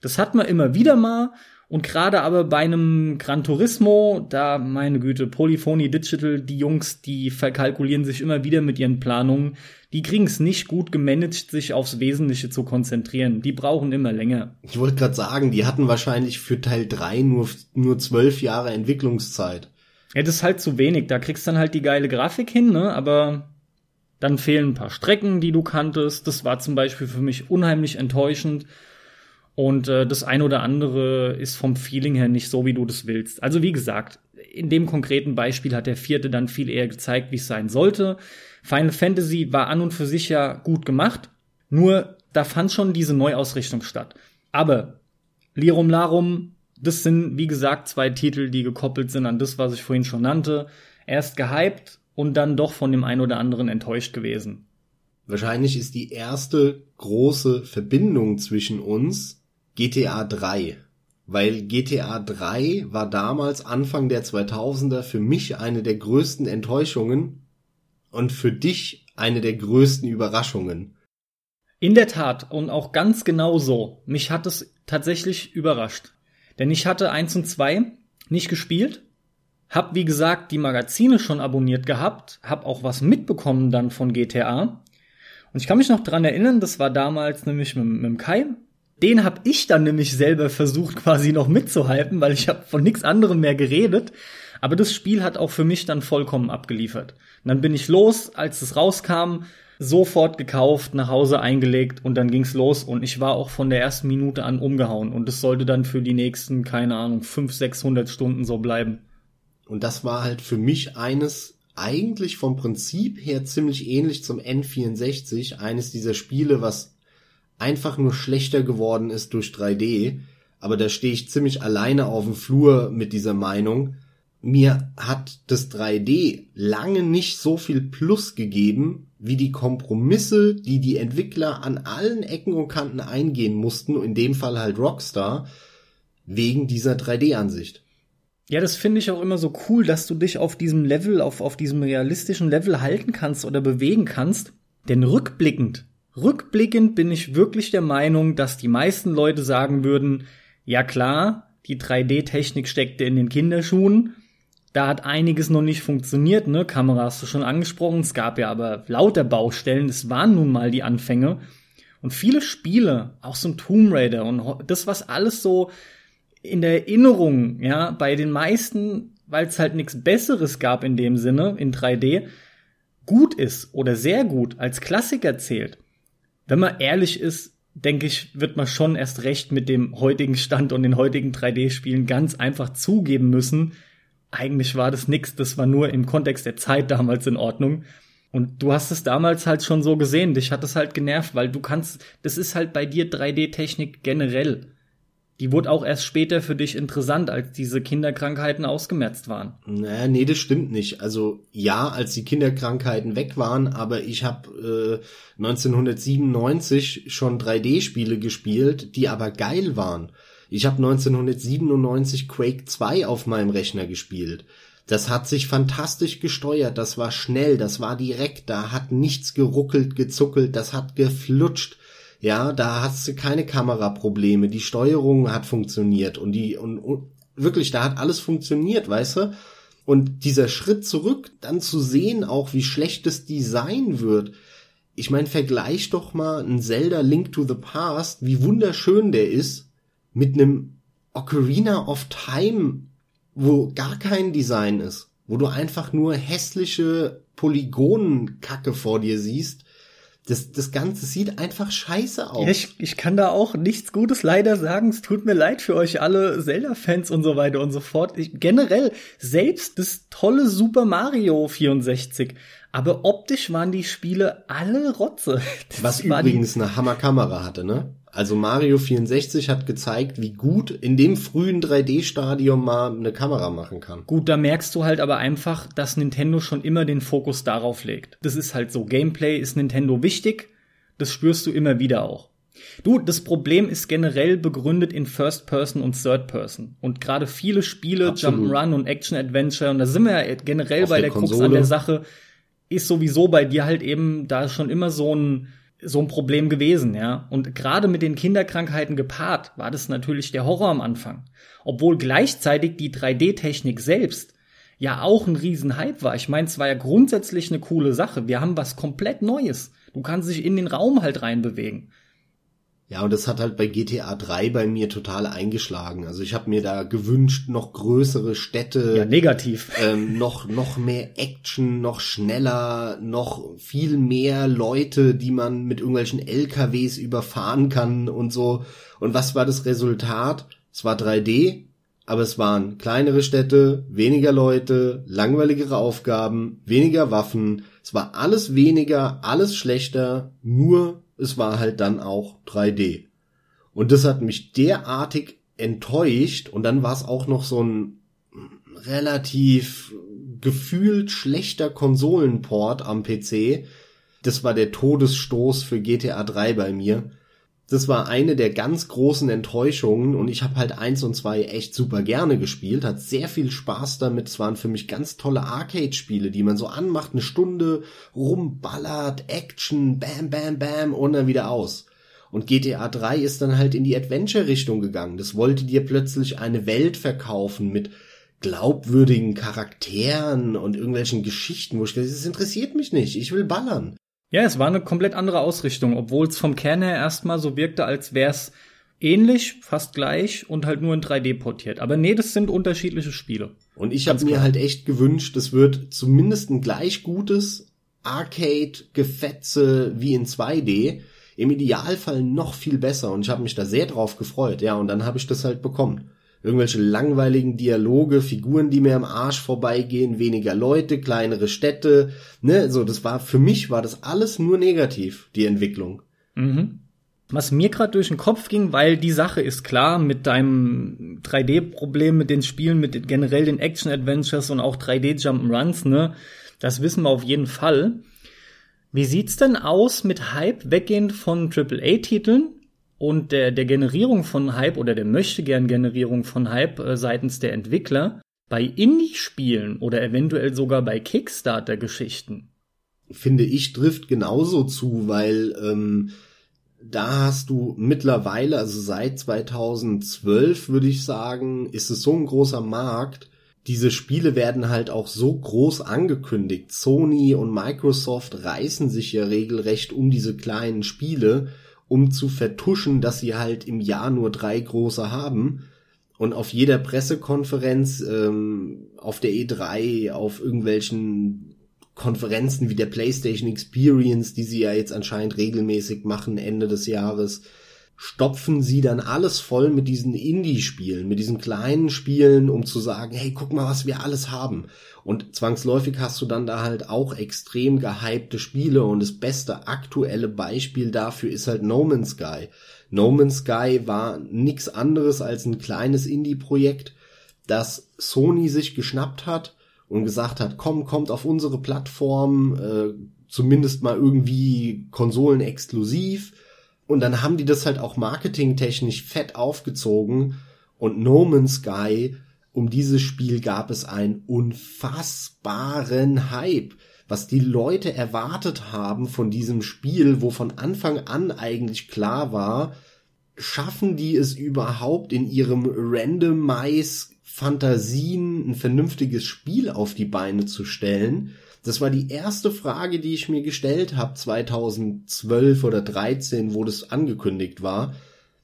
S1: Das hat man immer wieder mal und gerade aber bei einem Gran Turismo, da meine Güte, Polyphony Digital, die Jungs, die verkalkulieren sich immer wieder mit ihren Planungen. Die kriegen es nicht gut gemanagt, sich aufs Wesentliche zu konzentrieren. Die brauchen immer länger.
S2: Ich wollte gerade sagen, die hatten wahrscheinlich für Teil 3 nur, nur zwölf Jahre Entwicklungszeit.
S1: Ja, das ist halt zu wenig. Da kriegst dann halt die geile Grafik hin, ne? Aber dann fehlen ein paar Strecken, die du kanntest. Das war zum Beispiel für mich unheimlich enttäuschend. Und äh, das ein oder andere ist vom Feeling her nicht so, wie du das willst. Also wie gesagt, in dem konkreten Beispiel hat der vierte dann viel eher gezeigt, wie es sein sollte. Final Fantasy war an und für sich ja gut gemacht, nur da fand schon diese Neuausrichtung statt. Aber Lirum Larum, das sind wie gesagt zwei Titel, die gekoppelt sind an das, was ich vorhin schon nannte. Erst gehypt und dann doch von dem ein oder anderen enttäuscht gewesen.
S2: Wahrscheinlich ist die erste große Verbindung zwischen uns GTA 3. Weil GTA 3 war damals Anfang der 2000er für mich eine der größten Enttäuschungen und für dich eine der größten Überraschungen.
S1: In der Tat und auch ganz genau so. Mich hat es tatsächlich überrascht. Denn ich hatte 1 und 2 nicht gespielt, hab wie gesagt die Magazine schon abonniert gehabt, hab auch was mitbekommen dann von GTA. Und ich kann mich noch dran erinnern, das war damals nämlich mit, mit dem Kai, den habe ich dann nämlich selber versucht quasi noch mitzuhalten, weil ich habe von nichts anderem mehr geredet. Aber das Spiel hat auch für mich dann vollkommen abgeliefert. Und dann bin ich los, als es rauskam, sofort gekauft, nach Hause eingelegt und dann ging's los und ich war auch von der ersten Minute an umgehauen und es sollte dann für die nächsten, keine Ahnung, 500, 600 Stunden so bleiben.
S2: Und das war halt für mich eines eigentlich vom Prinzip her ziemlich ähnlich zum N64, eines dieser Spiele, was einfach nur schlechter geworden ist durch 3D. Aber da stehe ich ziemlich alleine auf dem Flur mit dieser Meinung. mir hat das 3D lange nicht so viel Plus gegeben, wie die Kompromisse, die die Entwickler an allen Ecken und Kanten eingehen mussten, in dem Fall halt Rockstar, wegen dieser 3D-Ansicht.
S1: Ja, das finde ich auch immer so cool, dass du dich auf diesem Level, auf, auf diesem realistischen Level halten kannst oder bewegen kannst. Denn rückblickend, rückblickend bin ich wirklich der Meinung, dass die meisten Leute sagen würden, ja klar, die 3D-Technik steckte in den Kinderschuhen, da hat einiges noch nicht funktioniert, ne? Kamera hast du schon angesprochen. Es gab ja aber lauter Baustellen. Es waren nun mal die Anfänge. Und viele Spiele, auch so ein Tomb Raider und das, was alles so in der Erinnerung, ja, bei den meisten, weil es halt nichts Besseres gab in dem Sinne, in 3D, gut ist oder sehr gut als Klassiker zählt. Wenn man ehrlich ist, denke ich, wird man schon erst recht mit dem heutigen Stand und den heutigen 3D-Spielen ganz einfach zugeben müssen, eigentlich war das nix, das war nur im Kontext der Zeit damals in Ordnung. Und du hast es damals halt schon so gesehen, dich hat es halt genervt, weil du kannst, das ist halt bei dir 3D-Technik generell. Die wurde auch erst später für dich interessant, als diese Kinderkrankheiten ausgemerzt waren.
S2: Naja, nee, das stimmt nicht. Also ja, als die Kinderkrankheiten weg waren, aber ich habe äh, 1997 schon 3D-Spiele gespielt, die aber geil waren. Ich habe 1997 Quake 2 auf meinem Rechner gespielt. Das hat sich fantastisch gesteuert, das war schnell, das war direkt, da hat nichts geruckelt, gezuckelt, das hat geflutscht. Ja, da hast du keine Kameraprobleme, die Steuerung hat funktioniert und die und, und wirklich, da hat alles funktioniert, weißt du? Und dieser Schritt zurück, dann zu sehen auch, wie schlecht das Design wird. Ich meine, vergleich doch mal ein Zelda Link to the Past, wie wunderschön der ist mit einem Ocarina of Time, wo gar kein Design ist, wo du einfach nur hässliche Polygonenkacke vor dir siehst. Das, das Ganze sieht einfach scheiße aus.
S1: Ja, ich, ich kann da auch nichts Gutes leider sagen. Es tut mir leid für euch alle Zelda-Fans und so weiter und so fort. Ich, generell, selbst das tolle Super Mario 64. Aber optisch waren die Spiele alle Rotze.
S2: Das Was übrigens eine Hammerkamera hatte, ne? Also Mario 64 hat gezeigt, wie gut in dem frühen 3D-Stadium mal eine Kamera machen kann.
S1: Gut, da merkst du halt aber einfach, dass Nintendo schon immer den Fokus darauf legt. Das ist halt so. Gameplay ist Nintendo wichtig. Das spürst du immer wieder auch. Du, das Problem ist generell begründet in First Person und Third Person. Und gerade viele Spiele, Jump'n'Run und Action Adventure, und da sind wir ja generell Auf bei der, der Krux an der Sache, ist sowieso bei dir halt eben da schon immer so ein so ein Problem gewesen, ja. Und gerade mit den Kinderkrankheiten gepaart war das natürlich der Horror am Anfang. Obwohl gleichzeitig die 3D-Technik selbst ja auch ein Riesenhype war. Ich meine, es war ja grundsätzlich eine coole Sache. Wir haben was komplett Neues. Du kannst dich in den Raum halt reinbewegen.
S2: Ja, und das hat halt bei GTA 3 bei mir total eingeschlagen. Also ich habe mir da gewünscht, noch größere Städte.
S1: Ja, negativ.
S2: Ähm, noch, noch mehr Action, noch schneller, noch viel mehr Leute, die man mit irgendwelchen LKWs überfahren kann und so. Und was war das Resultat? Es war 3D, aber es waren kleinere Städte, weniger Leute, langweiligere Aufgaben, weniger Waffen. Es war alles weniger, alles schlechter, nur es war halt dann auch 3D. Und das hat mich derartig enttäuscht und dann war es auch noch so ein relativ gefühlt schlechter Konsolenport am PC. Das war der Todesstoß für GTA 3 bei mir. Das war eine der ganz großen Enttäuschungen und ich habe halt eins und zwei echt super gerne gespielt, hat sehr viel Spaß damit. Es waren für mich ganz tolle Arcade-Spiele, die man so anmacht, eine Stunde rumballert, Action, bam, bam, bam und dann wieder aus. Und GTA 3 ist dann halt in die Adventure-Richtung gegangen. Das wollte dir plötzlich eine Welt verkaufen mit glaubwürdigen Charakteren und irgendwelchen Geschichten, wo ich gesagt das interessiert mich nicht, ich will ballern.
S1: Ja, es war eine komplett andere Ausrichtung, obwohl es vom Kern her erstmal so wirkte, als wäre es ähnlich, fast gleich und halt nur in 3D portiert. Aber nee, das sind unterschiedliche Spiele.
S2: Und ich habe mir halt echt gewünscht, es wird zumindest ein gleich gutes Arcade-Gefetze wie in 2D. Im Idealfall noch viel besser und ich habe mich da sehr drauf gefreut. Ja, und dann habe ich das halt bekommen irgendwelche langweiligen Dialoge, Figuren, die mir am Arsch vorbeigehen, weniger Leute, kleinere Städte, ne, so, das war, für mich war das alles nur negativ, die Entwicklung.
S1: Mhm. Was mir gerade durch den Kopf ging, weil die Sache ist klar, mit deinem 3D-Problem, mit den Spielen, mit generell den Action-Adventures und auch 3D-Jump'n'Runs, ne, das wissen wir auf jeden Fall. Wie sieht's denn aus mit Hype weggehend von AAA-Titeln und der, der Generierung von Hype oder der möchte gern Generierung von Hype äh, seitens der Entwickler bei Indie-Spielen oder eventuell sogar bei Kickstarter-Geschichten?
S2: Finde ich trifft genauso zu, weil ähm, da hast du mittlerweile, also seit 2012 würde ich sagen, ist es so ein großer Markt. Diese Spiele werden halt auch so groß angekündigt. Sony und Microsoft reißen sich ja regelrecht um diese kleinen Spiele, um zu vertuschen, dass sie halt im Jahr nur drei große haben. Und auf jeder Pressekonferenz, ähm, auf der E3, auf irgendwelchen Konferenzen wie der PlayStation Experience, die sie ja jetzt anscheinend regelmäßig machen Ende des Jahres, stopfen sie dann alles voll mit diesen Indie-Spielen, mit diesen kleinen Spielen, um zu sagen, hey, guck mal, was wir alles haben. Und zwangsläufig hast du dann da halt auch extrem gehypte Spiele und das beste aktuelle Beispiel dafür ist halt No Man's Sky. No Man's Sky war nix anderes als ein kleines Indie-Projekt, das Sony sich geschnappt hat und gesagt hat, komm, kommt auf unsere Plattform, äh, zumindest mal irgendwie Konsolen exklusiv. Und dann haben die das halt auch marketingtechnisch fett aufgezogen. Und No Man's Sky, um dieses Spiel gab es einen unfassbaren Hype. Was die Leute erwartet haben von diesem Spiel, wo von Anfang an eigentlich klar war, schaffen die es überhaupt in ihrem Randomize Fantasien ein vernünftiges Spiel auf die Beine zu stellen. Das war die erste Frage, die ich mir gestellt habe 2012 oder 13, wo das angekündigt war.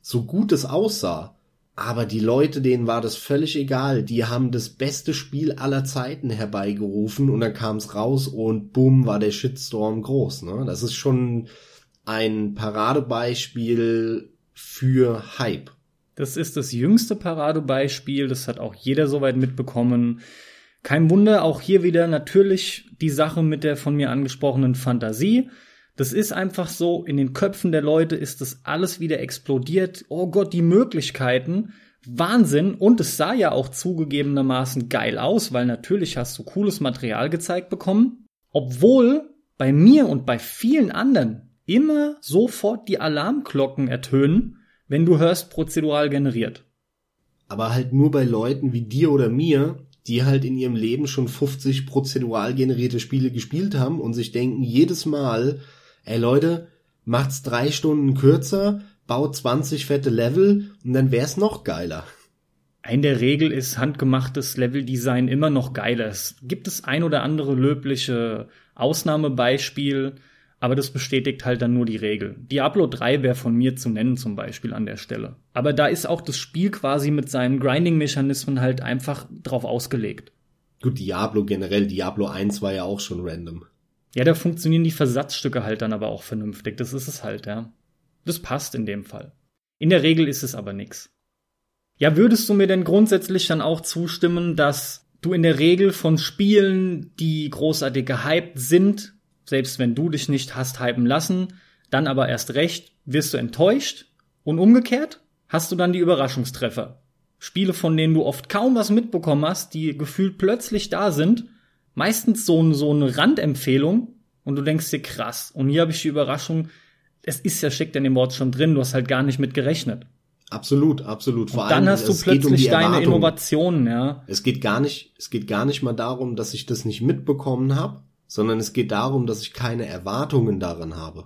S2: So gut es aussah. Aber die Leute, denen war das völlig egal. Die haben das beste Spiel aller Zeiten herbeigerufen und dann kam es raus und bumm war der Shitstorm groß. Ne? Das ist schon ein Paradebeispiel für Hype.
S1: Das ist das jüngste Paradebeispiel, das hat auch jeder soweit mitbekommen. Kein Wunder, auch hier wieder natürlich die Sache mit der von mir angesprochenen Fantasie. Das ist einfach so, in den Köpfen der Leute ist das alles wieder explodiert. Oh Gott, die Möglichkeiten. Wahnsinn. Und es sah ja auch zugegebenermaßen geil aus, weil natürlich hast du cooles Material gezeigt bekommen. Obwohl bei mir und bei vielen anderen immer sofort die Alarmglocken ertönen, wenn du hörst prozedural generiert.
S2: Aber halt nur bei Leuten wie dir oder mir, die halt in ihrem Leben schon 50 prozedural generierte Spiele gespielt haben und sich denken jedes Mal, ey Leute, macht's drei Stunden kürzer, baut 20 fette Level und dann wär's noch geiler.
S1: In der Regel ist handgemachtes Leveldesign immer noch geiler. Es gibt es ein oder andere löbliche Ausnahmebeispiel, aber das bestätigt halt dann nur die Regel. Diablo 3 wäre von mir zu nennen zum Beispiel an der Stelle. Aber da ist auch das Spiel quasi mit seinen Grinding-Mechanismen halt einfach drauf ausgelegt.
S2: Gut, Diablo generell, Diablo 1 war ja auch schon random.
S1: Ja, da funktionieren die Versatzstücke halt dann aber auch vernünftig. Das ist es halt, ja. Das passt in dem Fall. In der Regel ist es aber nix. Ja, würdest du mir denn grundsätzlich dann auch zustimmen, dass du in der Regel von Spielen, die großartig gehypt sind, selbst wenn du dich nicht hast hypen lassen, dann aber erst recht wirst du enttäuscht und umgekehrt hast du dann die Überraschungstreffer. Spiele, von denen du oft kaum was mitbekommen hast, die gefühlt plötzlich da sind, meistens so, so eine Randempfehlung und du denkst dir krass. Und hier habe ich die Überraschung, es ist ja steckt in dem Wort schon drin, du hast halt gar nicht mit gerechnet.
S2: Absolut, absolut.
S1: Vor und dann allem, hast du plötzlich um deine Innovationen, ja.
S2: Es geht gar nicht, es geht gar nicht mal darum, dass ich das nicht mitbekommen habe, sondern es geht darum, dass ich keine Erwartungen daran habe.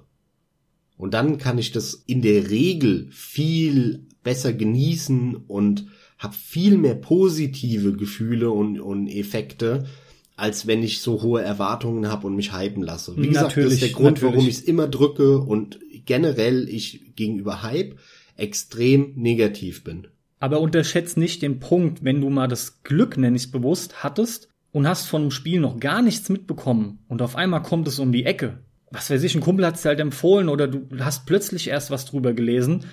S2: Und dann kann ich das in der Regel viel besser genießen und habe viel mehr positive Gefühle und, und Effekte, als wenn ich so hohe Erwartungen habe und mich hypen lasse. Wie gesagt, natürlich, das ist der Grund, natürlich. warum ich es immer drücke und generell ich gegenüber Hype extrem negativ bin.
S1: Aber unterschätzt nicht den Punkt, wenn du mal das Glück, nenn ich bewusst, hattest, und hast von dem Spiel noch gar nichts mitbekommen und auf einmal kommt es um die Ecke. Was weiß ich, ein Kumpel hat es halt empfohlen oder du hast plötzlich erst was drüber gelesen.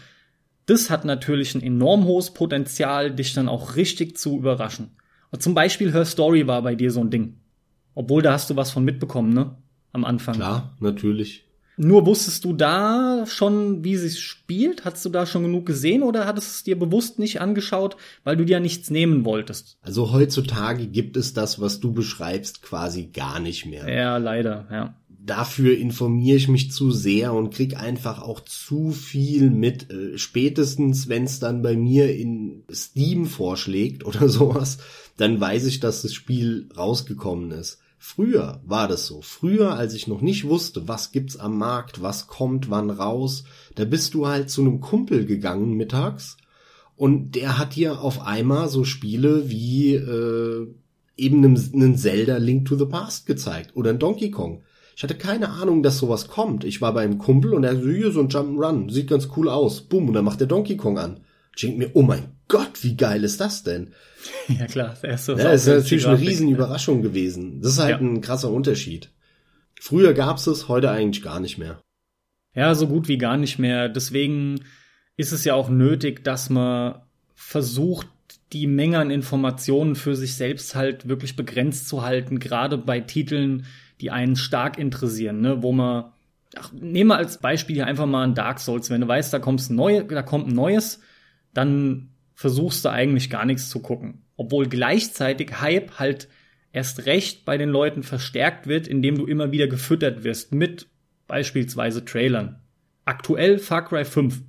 S1: Das hat natürlich ein enorm hohes Potenzial, dich dann auch richtig zu überraschen. Und zum Beispiel Her Story war bei dir so ein Ding. Obwohl, da hast du was von mitbekommen, ne? Am Anfang.
S2: Klar, natürlich.
S1: Nur wusstest du da schon, wie sie spielt? Hattest du da schon genug gesehen oder hattest du es dir bewusst nicht angeschaut, weil du dir nichts nehmen wolltest?
S2: Also heutzutage gibt es das, was du beschreibst, quasi gar nicht mehr.
S1: Ja, leider, ja.
S2: Dafür informiere ich mich zu sehr und krieg einfach auch zu viel mit. Äh, spätestens, wenn es dann bei mir in Steam vorschlägt oder sowas, dann weiß ich, dass das Spiel rausgekommen ist. Früher war das so. Früher, als ich noch nicht wusste, was gibt's am Markt, was kommt, wann raus, da bist du halt zu einem Kumpel gegangen mittags und der hat dir auf einmal so Spiele wie äh, eben einen, Zelda Link to the Past gezeigt oder ein Donkey Kong. Ich hatte keine Ahnung, dass sowas kommt. Ich war bei einem Kumpel und er so, hier so ein Jump'n'Run, sieht ganz cool aus. Bumm, und dann macht der Donkey Kong an. Ich denk mir, oh mein Gott, wie geil ist das denn?
S1: Ja klar,
S2: er ist so. Ja, ist natürlich eine riesen Überraschung gewesen. Das ist halt ja. ein krasser Unterschied. Früher gab's es, heute eigentlich gar nicht mehr.
S1: Ja, so gut wie gar nicht mehr. Deswegen ist es ja auch nötig, dass man versucht, die Menge an Informationen für sich selbst halt wirklich begrenzt zu halten, gerade bei Titeln, die einen stark interessieren, ne, wo man Ach, nehmen wir als Beispiel hier einfach mal ein Dark Souls. Wenn du weißt, da kommt ein, neu, da kommt ein neues, dann versuchst du eigentlich gar nichts zu gucken. Obwohl gleichzeitig Hype halt erst recht bei den Leuten verstärkt wird, indem du immer wieder gefüttert wirst mit beispielsweise Trailern. Aktuell Far Cry 5.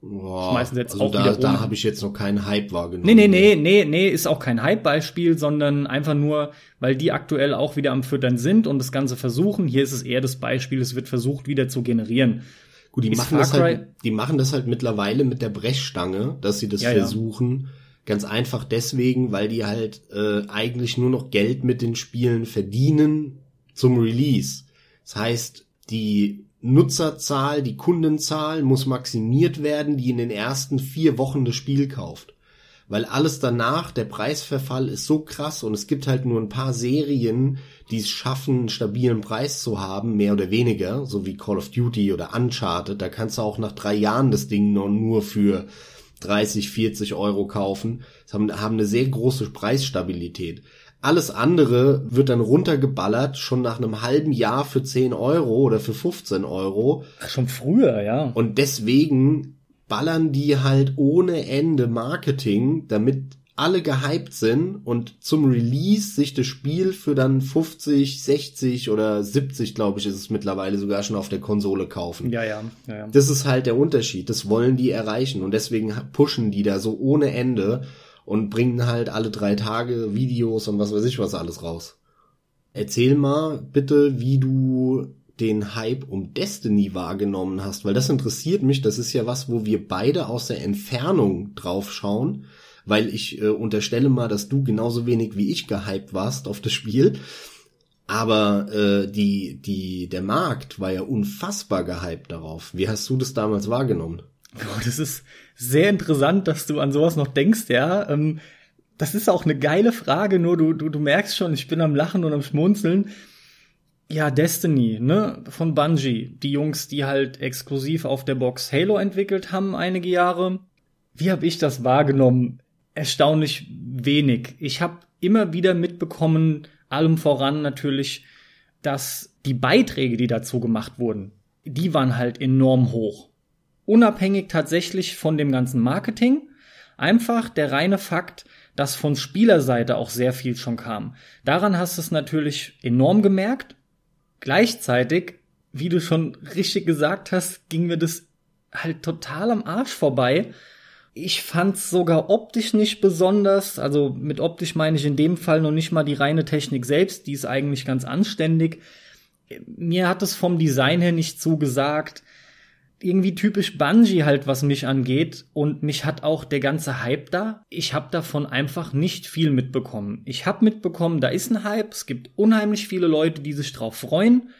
S2: Boah, Schmeißen jetzt also auch da, wieder da habe ich jetzt noch keinen Hype wahrgenommen.
S1: Nee, nee, nee, nee, nee, ist auch kein Hype-Beispiel, sondern einfach nur, weil die aktuell auch wieder am Füttern sind und das Ganze versuchen. Hier ist es eher das Beispiel, es wird versucht wieder zu generieren.
S2: Gut, die machen, das halt, die machen das halt mittlerweile mit der Brechstange, dass sie das ja, versuchen. Ja. Ganz einfach deswegen, weil die halt äh, eigentlich nur noch Geld mit den Spielen verdienen zum Release. Das heißt, die Nutzerzahl, die Kundenzahl muss maximiert werden, die in den ersten vier Wochen das Spiel kauft weil alles danach, der Preisverfall ist so krass und es gibt halt nur ein paar Serien, die es schaffen, einen stabilen Preis zu haben, mehr oder weniger, so wie Call of Duty oder Uncharted. Da kannst du auch nach drei Jahren das Ding noch nur für 30, 40 Euro kaufen. Das haben, haben eine sehr große Preisstabilität. Alles andere wird dann runtergeballert, schon nach einem halben Jahr für 10 Euro oder für 15 Euro.
S1: Schon früher, ja.
S2: Und deswegen ballern die halt ohne Ende Marketing, damit alle gehypt sind und zum Release sich das Spiel für dann 50, 60 oder 70, glaube ich, ist es mittlerweile sogar schon auf der Konsole kaufen.
S1: Ja, ja, ja, ja.
S2: Das ist halt der Unterschied. Das wollen die erreichen und deswegen pushen die da so ohne Ende und bringen halt alle drei Tage Videos und was weiß ich was alles raus. Erzähl mal bitte, wie du den Hype um Destiny wahrgenommen hast, weil das interessiert mich. Das ist ja was, wo wir beide aus der Entfernung drauf schauen, weil ich äh, unterstelle mal, dass du genauso wenig wie ich gehypt warst auf das Spiel. Aber äh, die, die, der Markt war ja unfassbar gehypt darauf. Wie hast du das damals wahrgenommen?
S1: Oh, das ist sehr interessant, dass du an sowas noch denkst, ja. Ähm, das ist auch eine geile Frage, nur du, du, du merkst schon, ich bin am Lachen und am Schmunzeln ja, Destiny, ne, von Bungie. Die Jungs, die halt exklusiv auf der Box Halo entwickelt haben einige Jahre. Wie habe ich das wahrgenommen? Erstaunlich wenig. Ich habe immer wieder mitbekommen, allem voran natürlich, dass die Beiträge, die dazu gemacht wurden, die waren halt enorm hoch. Unabhängig tatsächlich von dem ganzen Marketing. Einfach der reine Fakt, dass von Spielerseite auch sehr viel schon kam. Daran hast du es natürlich enorm gemerkt Gleichzeitig, wie du schon richtig gesagt hast, ging mir das halt total am Arsch vorbei. Ich fand's sogar optisch nicht besonders. Also mit optisch meine ich in dem Fall noch nicht mal die reine Technik selbst, die ist eigentlich ganz anständig. Mir hat es vom Design her nicht zugesagt irgendwie typisch Bungie halt, was mich angeht. Und mich hat auch der ganze Hype da. Ich habe davon einfach nicht viel mitbekommen. Ich habe mitbekommen, da ist ein Hype. Es gibt unheimlich viele Leute, die sich drauf freuen.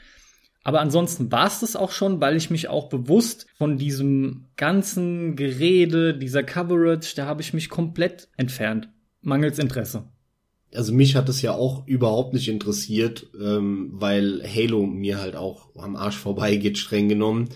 S1: Aber ansonsten war es das auch schon, weil ich mich auch bewusst von diesem ganzen Gerede, dieser Coverage, da habe ich mich komplett entfernt. Mangels Interesse.
S2: Also mich hat es ja auch überhaupt nicht interessiert, ähm, weil Halo mir halt auch am Arsch vorbeigeht, streng genommen.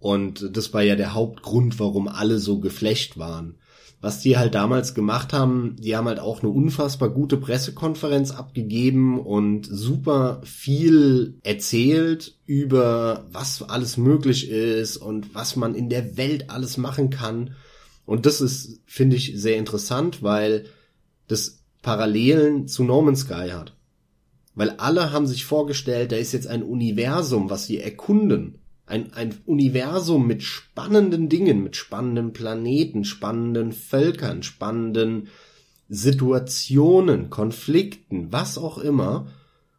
S2: Und das war ja der Hauptgrund, warum alle so geflecht waren. Was die halt damals gemacht haben, die haben halt auch eine unfassbar gute Pressekonferenz abgegeben und super viel erzählt über was alles möglich ist und was man in der Welt alles machen kann. Und das ist, finde ich, sehr interessant, weil das Parallelen zu No Sky hat. Weil alle haben sich vorgestellt, da ist jetzt ein Universum, was sie erkunden. Ein, ein Universum mit spannenden Dingen, mit spannenden Planeten, spannenden Völkern, spannenden Situationen, Konflikten, was auch immer.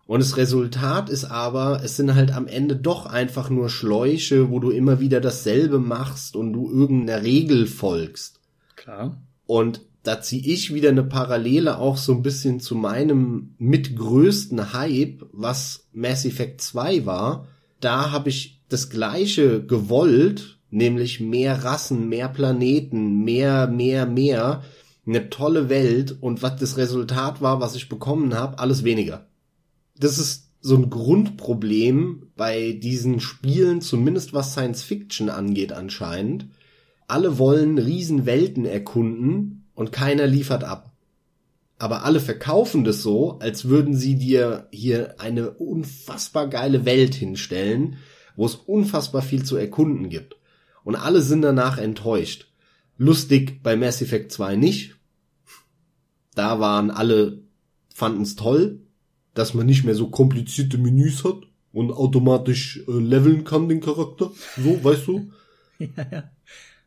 S2: Und das Resultat ist aber, es sind halt am Ende doch einfach nur Schläuche, wo du immer wieder dasselbe machst und du irgendeiner Regel folgst.
S1: Klar.
S2: Und da ziehe ich wieder eine Parallele auch so ein bisschen zu meinem mitgrößten Hype, was Mass Effect 2 war. Da habe ich das Gleiche gewollt, nämlich mehr Rassen, mehr Planeten, mehr, mehr, mehr, eine tolle Welt und was das Resultat war, was ich bekommen habe, alles weniger. Das ist so ein Grundproblem bei diesen Spielen, zumindest was Science Fiction angeht anscheinend. Alle wollen Riesenwelten erkunden und keiner liefert ab. Aber alle verkaufen das so, als würden sie dir hier eine unfassbar geile Welt hinstellen, wo es unfassbar viel zu erkunden gibt. Und alle sind danach enttäuscht. Lustig bei Mass Effect 2 nicht. Da waren alle, fanden es toll, dass man nicht mehr so komplizierte Menüs hat und automatisch äh, leveln kann den Charakter. So, weißt du? ja, ja.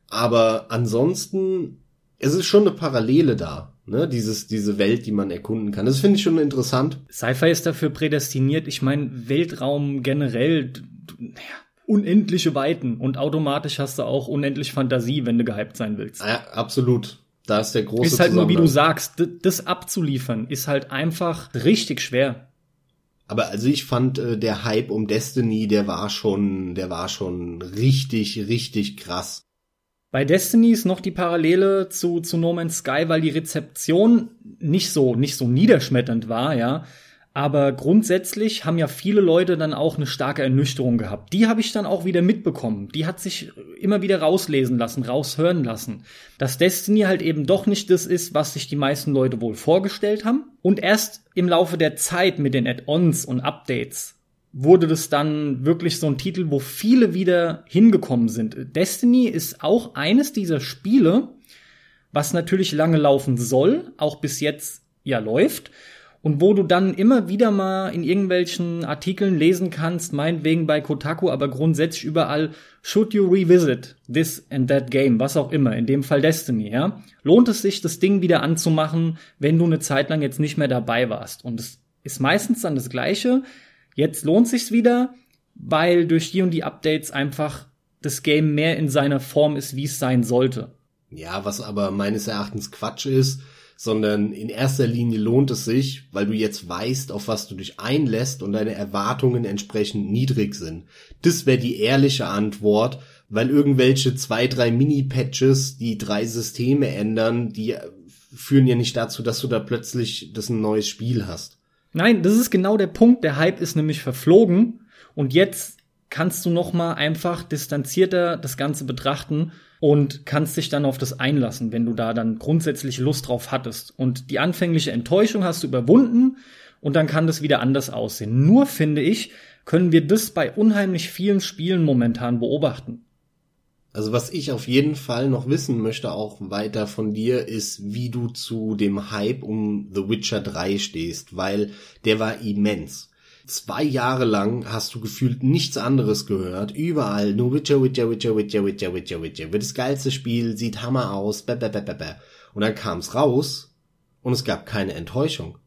S2: Aber ansonsten, es ist schon eine Parallele da. Ne, dieses, diese Welt, die man erkunden kann. Das finde ich schon interessant.
S1: Sci-Fi ist dafür prädestiniert. Ich meine, Weltraum generell, unendliche Weiten und automatisch hast du auch unendlich Fantasie, wenn du gehypt sein willst.
S2: Ja, absolut. Da ist der große
S1: Ist halt nur, wie du sagst, das abzuliefern, ist halt einfach richtig schwer.
S2: Aber also ich fand äh, der Hype um Destiny, der war schon, der war schon richtig, richtig krass.
S1: Bei Destiny ist noch die Parallele zu, zu No Man's Sky, weil die Rezeption nicht so, nicht so niederschmetternd war, ja. Aber grundsätzlich haben ja viele Leute dann auch eine starke Ernüchterung gehabt. Die habe ich dann auch wieder mitbekommen. Die hat sich immer wieder rauslesen lassen, raushören lassen. Dass Destiny halt eben doch nicht das ist, was sich die meisten Leute wohl vorgestellt haben. Und erst im Laufe der Zeit mit den Add-ons und Updates wurde das dann wirklich so ein Titel, wo viele wieder hingekommen sind. Destiny ist auch eines dieser Spiele, was natürlich lange laufen soll, auch bis jetzt ja läuft und wo du dann immer wieder mal in irgendwelchen Artikeln lesen kannst, meinetwegen bei Kotaku, aber grundsätzlich überall, should you revisit this and that game, was auch immer, in dem Fall Destiny, ja? Lohnt es sich, das Ding wieder anzumachen, wenn du eine Zeit lang jetzt nicht mehr dabei warst? Und es ist meistens dann das Gleiche. Jetzt lohnt sich's wieder, weil durch die und die Updates einfach das Game mehr in seiner Form ist, wie es sein sollte.
S2: Ja, was aber meines Erachtens Quatsch ist, sondern in erster Linie lohnt es sich, weil du jetzt weißt, auf was du dich einlässt und deine Erwartungen entsprechend niedrig sind. Das wäre die ehrliche Antwort, weil irgendwelche zwei, drei Mini-Patches, die drei Systeme ändern, die führen ja nicht dazu, dass du da plötzlich das ein neues Spiel hast.
S1: Nein, das ist genau der Punkt. Der Hype ist nämlich verflogen und jetzt kannst du noch mal einfach distanzierter das Ganze betrachten und kannst dich dann auf das einlassen, wenn du da dann grundsätzlich Lust drauf hattest. Und die anfängliche Enttäuschung hast du überwunden und dann kann das wieder anders aussehen. Nur finde ich, können wir das bei unheimlich vielen Spielen momentan beobachten.
S2: Also was ich auf jeden Fall noch wissen möchte, auch weiter von dir, ist, wie du zu dem Hype um The Witcher 3 stehst, weil der war immens. Zwei Jahre lang hast du gefühlt nichts anderes gehört. Überall nur Witcher, Witcher, Witcher, Witcher, Witcher, Witcher, Witcher. Wird das geilste Spiel, sieht Hammer aus, bäh, bäh, bäh, bäh, bäh. Und dann kam's raus und es gab keine Enttäuschung,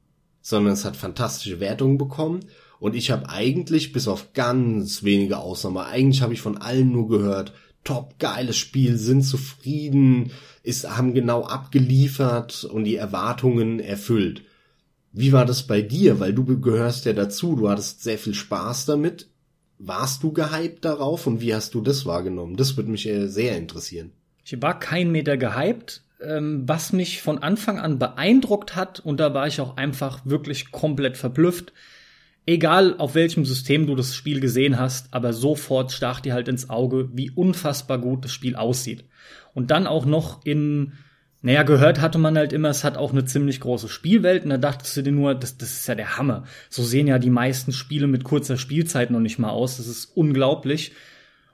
S2: sondern es hat fantastische Wertungen bekommen und ich habe eigentlich bis auf ganz wenige Ausnahmen, eigentlich habe ich von allen nur gehört, top geiles Spiel, sind zufrieden, ist haben genau abgeliefert und die Erwartungen erfüllt. Wie war das bei dir? Weil du gehörst ja dazu, du hattest sehr viel Spaß damit. Warst du gehypt darauf und wie hast du das wahrgenommen? Das würde mich sehr interessieren.
S1: Ich war kein Meter gehypt. Ähm, was mich von Anfang an beeindruckt hat, und da war ich auch einfach wirklich komplett verblüfft, egal auf welchem System du das Spiel gesehen hast, aber sofort stach dir halt ins Auge, wie unfassbar gut das Spiel aussieht. Und dann auch noch in, naja, gehört hatte man halt immer, es hat auch eine ziemlich große Spielwelt und da dachtest du dir nur, das, das ist ja der Hammer. So sehen ja die meisten Spiele mit kurzer Spielzeit noch nicht mal aus. Das ist unglaublich.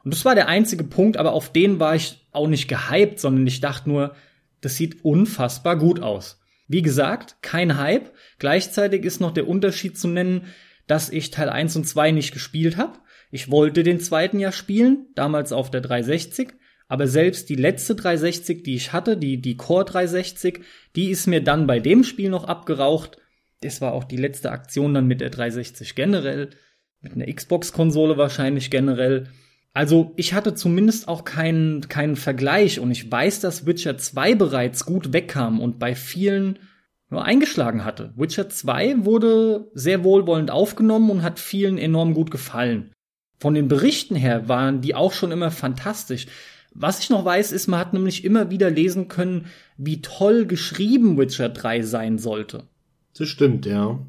S1: Und das war der einzige Punkt, aber auf den war ich auch nicht gehypt, sondern ich dachte nur, das sieht unfassbar gut aus. Wie gesagt, kein Hype. Gleichzeitig ist noch der Unterschied zu nennen, dass ich Teil 1 und 2 nicht gespielt habe. Ich wollte den zweiten ja spielen, damals auf der 360, aber selbst die letzte 360, die ich hatte, die, die Core 360, die ist mir dann bei dem Spiel noch abgeraucht. Das war auch die letzte Aktion dann mit der 360 generell, mit einer Xbox-Konsole wahrscheinlich generell. Also ich hatte zumindest auch keinen, keinen Vergleich und ich weiß, dass Witcher 2 bereits gut wegkam und bei vielen nur eingeschlagen hatte. Witcher 2 wurde sehr wohlwollend aufgenommen und hat vielen enorm gut gefallen. Von den Berichten her waren die auch schon immer fantastisch. Was ich noch weiß, ist, man hat nämlich immer wieder lesen können, wie toll geschrieben Witcher 3 sein sollte.
S2: Das stimmt, ja.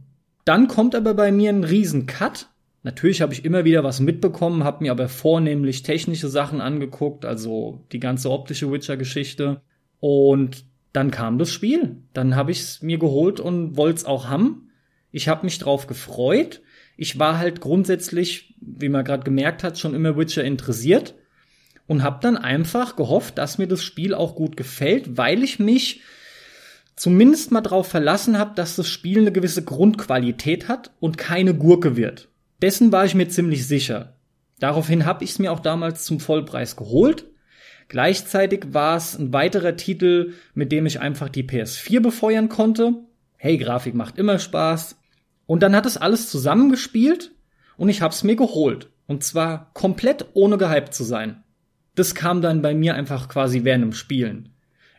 S1: Dann kommt aber bei mir ein riesen Cut Natürlich habe ich immer wieder was mitbekommen, habe mir aber vornehmlich technische Sachen angeguckt, also die ganze optische Witcher-Geschichte. Und dann kam das Spiel. Dann habe ich es mir geholt und wollte es auch haben. Ich habe mich drauf gefreut. Ich war halt grundsätzlich, wie man gerade gemerkt hat, schon immer Witcher interessiert und habe dann einfach gehofft, dass mir das Spiel auch gut gefällt, weil ich mich zumindest mal drauf verlassen habe, dass das Spiel eine gewisse Grundqualität hat und keine Gurke wird. Dessen war ich mir ziemlich sicher. Daraufhin habe ich es mir auch damals zum Vollpreis geholt. Gleichzeitig war es ein weiterer Titel, mit dem ich einfach die PS4 befeuern konnte. Hey, Grafik macht immer Spaß. Und dann hat es alles zusammengespielt und ich hab's mir geholt. Und zwar komplett ohne gehypt zu sein. Das kam dann bei mir einfach quasi während dem Spielen.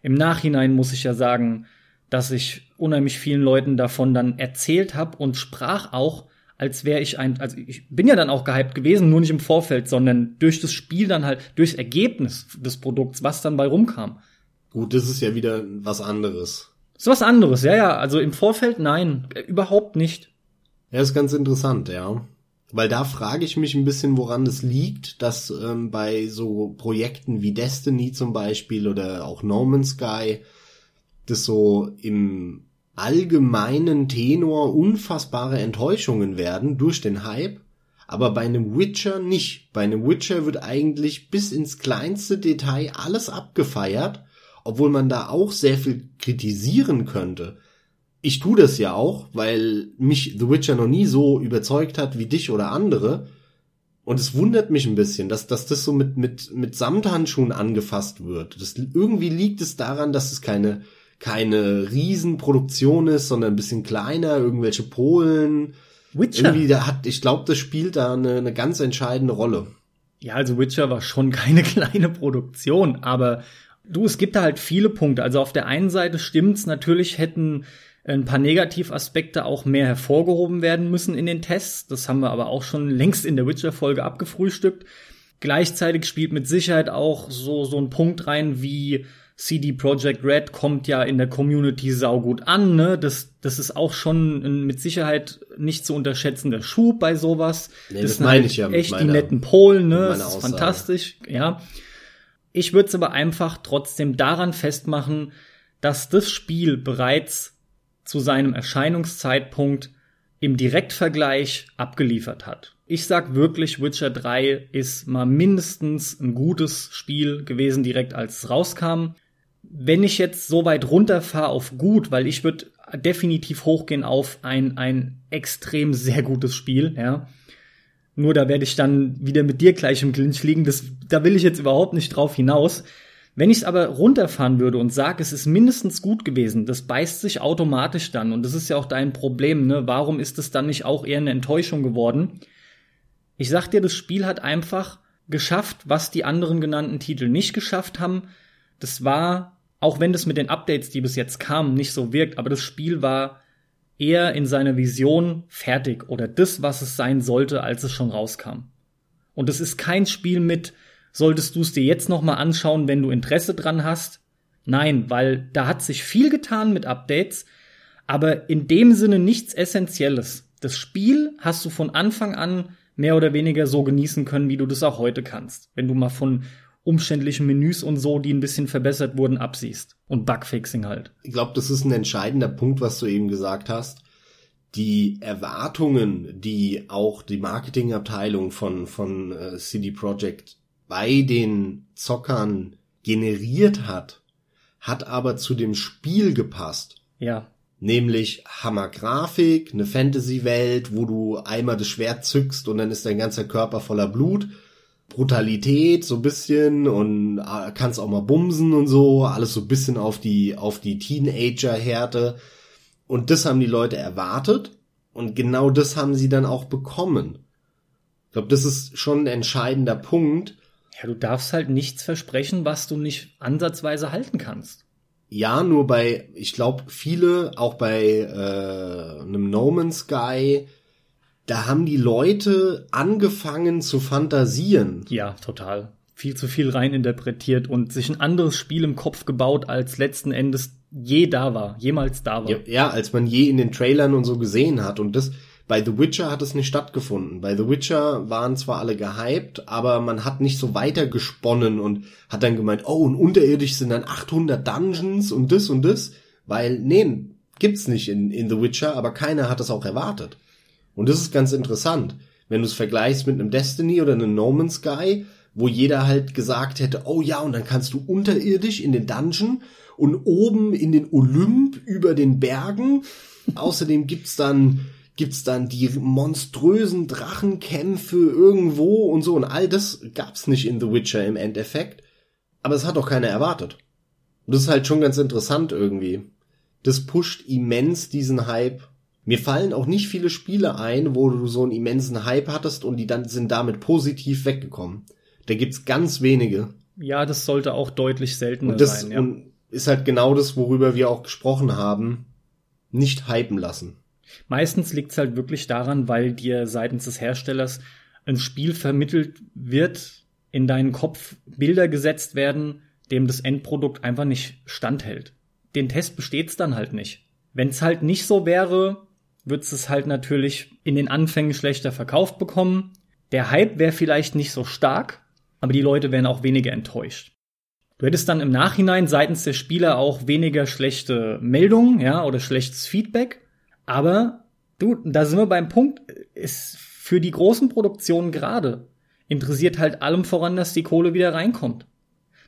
S1: Im Nachhinein muss ich ja sagen, dass ich unheimlich vielen Leuten davon dann erzählt habe und sprach auch als wäre ich ein, also ich bin ja dann auch gehypt gewesen, nur nicht im Vorfeld, sondern durch das Spiel dann halt, durchs Ergebnis des Produkts, was dann bei rumkam.
S2: Gut, das ist ja wieder was anderes.
S1: Das ist was anderes, ja, ja. Also im Vorfeld nein, überhaupt nicht.
S2: Ja, ist ganz interessant, ja. Weil da frage ich mich ein bisschen, woran es liegt, dass ähm, bei so Projekten wie Destiny zum Beispiel oder auch No Man's Sky das so im allgemeinen Tenor unfassbare Enttäuschungen werden durch den Hype, aber bei einem Witcher nicht. Bei einem Witcher wird eigentlich bis ins kleinste Detail alles abgefeiert, obwohl man da auch sehr viel kritisieren könnte. Ich tue das ja auch, weil mich The Witcher noch nie so überzeugt hat wie dich oder andere. Und es wundert mich ein bisschen, dass, dass das so mit, mit, mit Samthandschuhen angefasst wird. Das, irgendwie liegt es daran, dass es keine keine Riesenproduktion ist, sondern ein bisschen kleiner, irgendwelche Polen. Witcher. Irgendwie, da hat, ich glaube, das spielt da eine, eine ganz entscheidende Rolle.
S1: Ja, also Witcher war schon keine kleine Produktion, aber du, es gibt da halt viele Punkte. Also auf der einen Seite stimmt's, natürlich hätten ein paar Negativaspekte auch mehr hervorgehoben werden müssen in den Tests. Das haben wir aber auch schon längst in der Witcher-Folge abgefrühstückt. Gleichzeitig spielt mit Sicherheit auch so, so ein Punkt rein wie CD Projekt Red kommt ja in der Community saugut an, ne? Das, das ist auch schon ein mit Sicherheit nicht zu unterschätzender Schub bei sowas.
S2: Nee, das, das meine halt ich ja
S1: echt meiner, die netten Polen, ne? Das ist fantastisch, ja. Ich würde es aber einfach trotzdem daran festmachen, dass das Spiel bereits zu seinem Erscheinungszeitpunkt im Direktvergleich abgeliefert hat. Ich sag wirklich, Witcher 3 ist mal mindestens ein gutes Spiel gewesen, direkt als es rauskam wenn ich jetzt so weit runterfahre auf gut, weil ich würde definitiv hochgehen auf ein, ein extrem sehr gutes Spiel, ja. Nur da werde ich dann wieder mit dir gleich im Clinch liegen. Das, da will ich jetzt überhaupt nicht drauf hinaus. Wenn ich es aber runterfahren würde und sage, es ist mindestens gut gewesen, das beißt sich automatisch dann. Und das ist ja auch dein Problem, ne? Warum ist es dann nicht auch eher eine Enttäuschung geworden? Ich sag dir, das Spiel hat einfach geschafft, was die anderen genannten Titel nicht geschafft haben. Das war auch wenn das mit den Updates, die bis jetzt kamen, nicht so wirkt, aber das Spiel war eher in seiner Vision fertig oder das, was es sein sollte, als es schon rauskam. Und es ist kein Spiel mit, solltest du es dir jetzt noch mal anschauen, wenn du Interesse dran hast. Nein, weil da hat sich viel getan mit Updates, aber in dem Sinne nichts Essentielles. Das Spiel hast du von Anfang an mehr oder weniger so genießen können, wie du das auch heute kannst. Wenn du mal von umständlichen Menüs und so, die ein bisschen verbessert wurden, absiehst. Und Bugfixing halt.
S2: Ich glaube, das ist ein entscheidender Punkt, was du eben gesagt hast. Die Erwartungen, die auch die Marketingabteilung von, von äh, CD Projekt bei den Zockern generiert hat, hat aber zu dem Spiel gepasst.
S1: Ja.
S2: Nämlich Hammergrafik, eine Fantasy-Welt, wo du einmal das Schwert zückst und dann ist dein ganzer Körper voller Blut. Brutalität so ein bisschen und äh, kannst auch mal bumsen und so, alles so ein bisschen auf die auf die Teenager-Härte und das haben die Leute erwartet und genau das haben sie dann auch bekommen. Ich glaube, das ist schon ein entscheidender Punkt.
S1: Ja, du darfst halt nichts versprechen, was du nicht ansatzweise halten kannst.
S2: Ja, nur bei, ich glaube, viele, auch bei äh, einem No Man's Sky, da haben die Leute angefangen zu fantasieren.
S1: Ja, total. Viel zu viel reininterpretiert und sich ein anderes Spiel im Kopf gebaut, als letzten Endes je da war, jemals da war.
S2: Ja, ja, als man je in den Trailern und so gesehen hat. Und das, bei The Witcher hat es nicht stattgefunden. Bei The Witcher waren zwar alle gehypt, aber man hat nicht so weiter gesponnen und hat dann gemeint, oh, und unterirdisch sind dann 800 Dungeons und das und das. Weil, nee, gibt's nicht in, in The Witcher, aber keiner hat es auch erwartet. Und das ist ganz interessant. Wenn du es vergleichst mit einem Destiny oder einem No Man's Sky, wo jeder halt gesagt hätte, oh ja, und dann kannst du unterirdisch in den Dungeon und oben in den Olymp über den Bergen. Außerdem gibt's dann gibt's dann die monströsen Drachenkämpfe irgendwo und so und all das gab's nicht in The Witcher im Endeffekt, aber es hat auch keiner erwartet. Und das ist halt schon ganz interessant irgendwie. Das pusht immens diesen Hype mir fallen auch nicht viele Spiele ein, wo du so einen immensen Hype hattest und die dann sind damit positiv weggekommen. Da gibt's ganz wenige.
S1: Ja, das sollte auch deutlich seltener
S2: und das,
S1: sein. Ja.
S2: Und ist halt genau das, worüber wir auch gesprochen haben. Nicht hypen lassen.
S1: Meistens liegt's halt wirklich daran, weil dir seitens des Herstellers ein Spiel vermittelt wird, in deinen Kopf Bilder gesetzt werden, dem das Endprodukt einfach nicht standhält. Den Test besteht's dann halt nicht. Wenn's halt nicht so wäre, wird es halt natürlich in den Anfängen schlechter verkauft bekommen. Der Hype wäre vielleicht nicht so stark, aber die Leute wären auch weniger enttäuscht. Du hättest dann im Nachhinein seitens der Spieler auch weniger schlechte Meldungen, ja, oder schlechtes Feedback. Aber du, da sind wir beim Punkt, ist für die großen Produktionen gerade interessiert halt allem voran, dass die Kohle wieder reinkommt.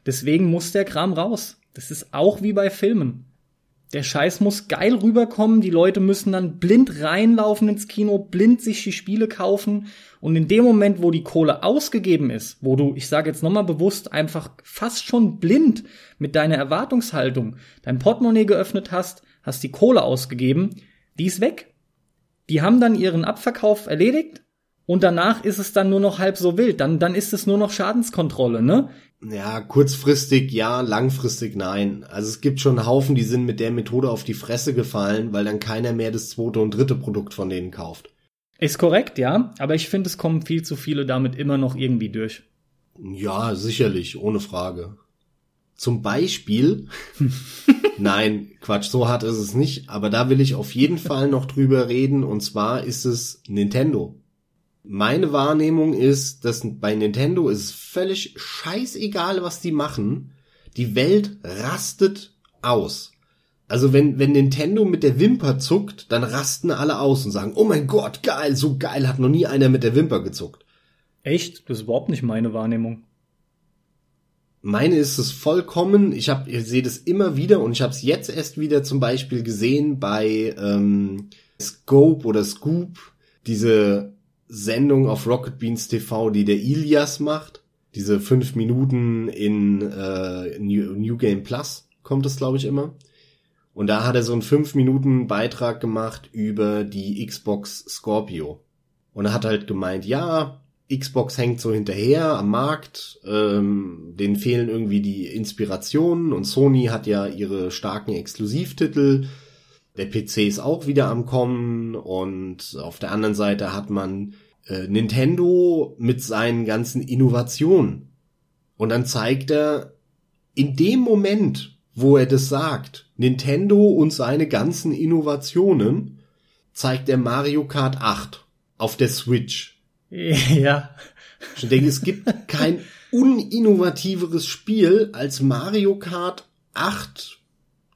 S1: Deswegen muss der Kram raus. Das ist auch wie bei Filmen. Der Scheiß muss geil rüberkommen, die Leute müssen dann blind reinlaufen ins Kino, blind sich die Spiele kaufen und in dem Moment, wo die Kohle ausgegeben ist, wo du, ich sage jetzt nochmal bewusst, einfach fast schon blind mit deiner Erwartungshaltung dein Portemonnaie geöffnet hast, hast die Kohle ausgegeben, die ist weg. Die haben dann ihren Abverkauf erledigt und danach ist es dann nur noch halb so wild. Dann, dann ist es nur noch Schadenskontrolle, ne?
S2: Ja, kurzfristig ja, langfristig nein. Also es gibt schon Haufen, die sind mit der Methode auf die Fresse gefallen, weil dann keiner mehr das zweite und dritte Produkt von denen kauft.
S1: Ist korrekt, ja, aber ich finde, es kommen viel zu viele damit immer noch irgendwie durch.
S2: Ja, sicherlich, ohne Frage. Zum Beispiel, nein, Quatsch, so hart ist es nicht, aber da will ich auf jeden Fall noch drüber reden, und zwar ist es Nintendo. Meine Wahrnehmung ist, dass bei Nintendo ist völlig scheißegal, was die machen. Die Welt rastet aus. Also wenn, wenn Nintendo mit der Wimper zuckt, dann rasten alle aus und sagen, oh mein Gott, geil, so geil hat noch nie einer mit der Wimper gezuckt.
S1: Echt? Das ist überhaupt nicht meine Wahrnehmung.
S2: Meine ist es vollkommen. Ich habe, ich sehe das immer wieder und ich habe es jetzt erst wieder zum Beispiel gesehen bei ähm, Scope oder Scoop, diese Sendung auf Rocket Beans TV, die der Ilias macht. Diese fünf Minuten in äh, New, New Game Plus kommt es, glaube ich, immer. Und da hat er so einen fünf Minuten Beitrag gemacht über die Xbox Scorpio. Und er hat halt gemeint, ja, Xbox hängt so hinterher am Markt, ähm, denen fehlen irgendwie die Inspirationen und Sony hat ja ihre starken Exklusivtitel der PC ist auch wieder am Kommen und auf der anderen Seite hat man äh, Nintendo mit seinen ganzen Innovationen. Und dann zeigt er in dem Moment, wo er das sagt, Nintendo und seine ganzen Innovationen, zeigt er Mario Kart 8 auf der Switch.
S1: Ja.
S2: Ich denke, es gibt kein uninnovativeres Spiel als Mario Kart 8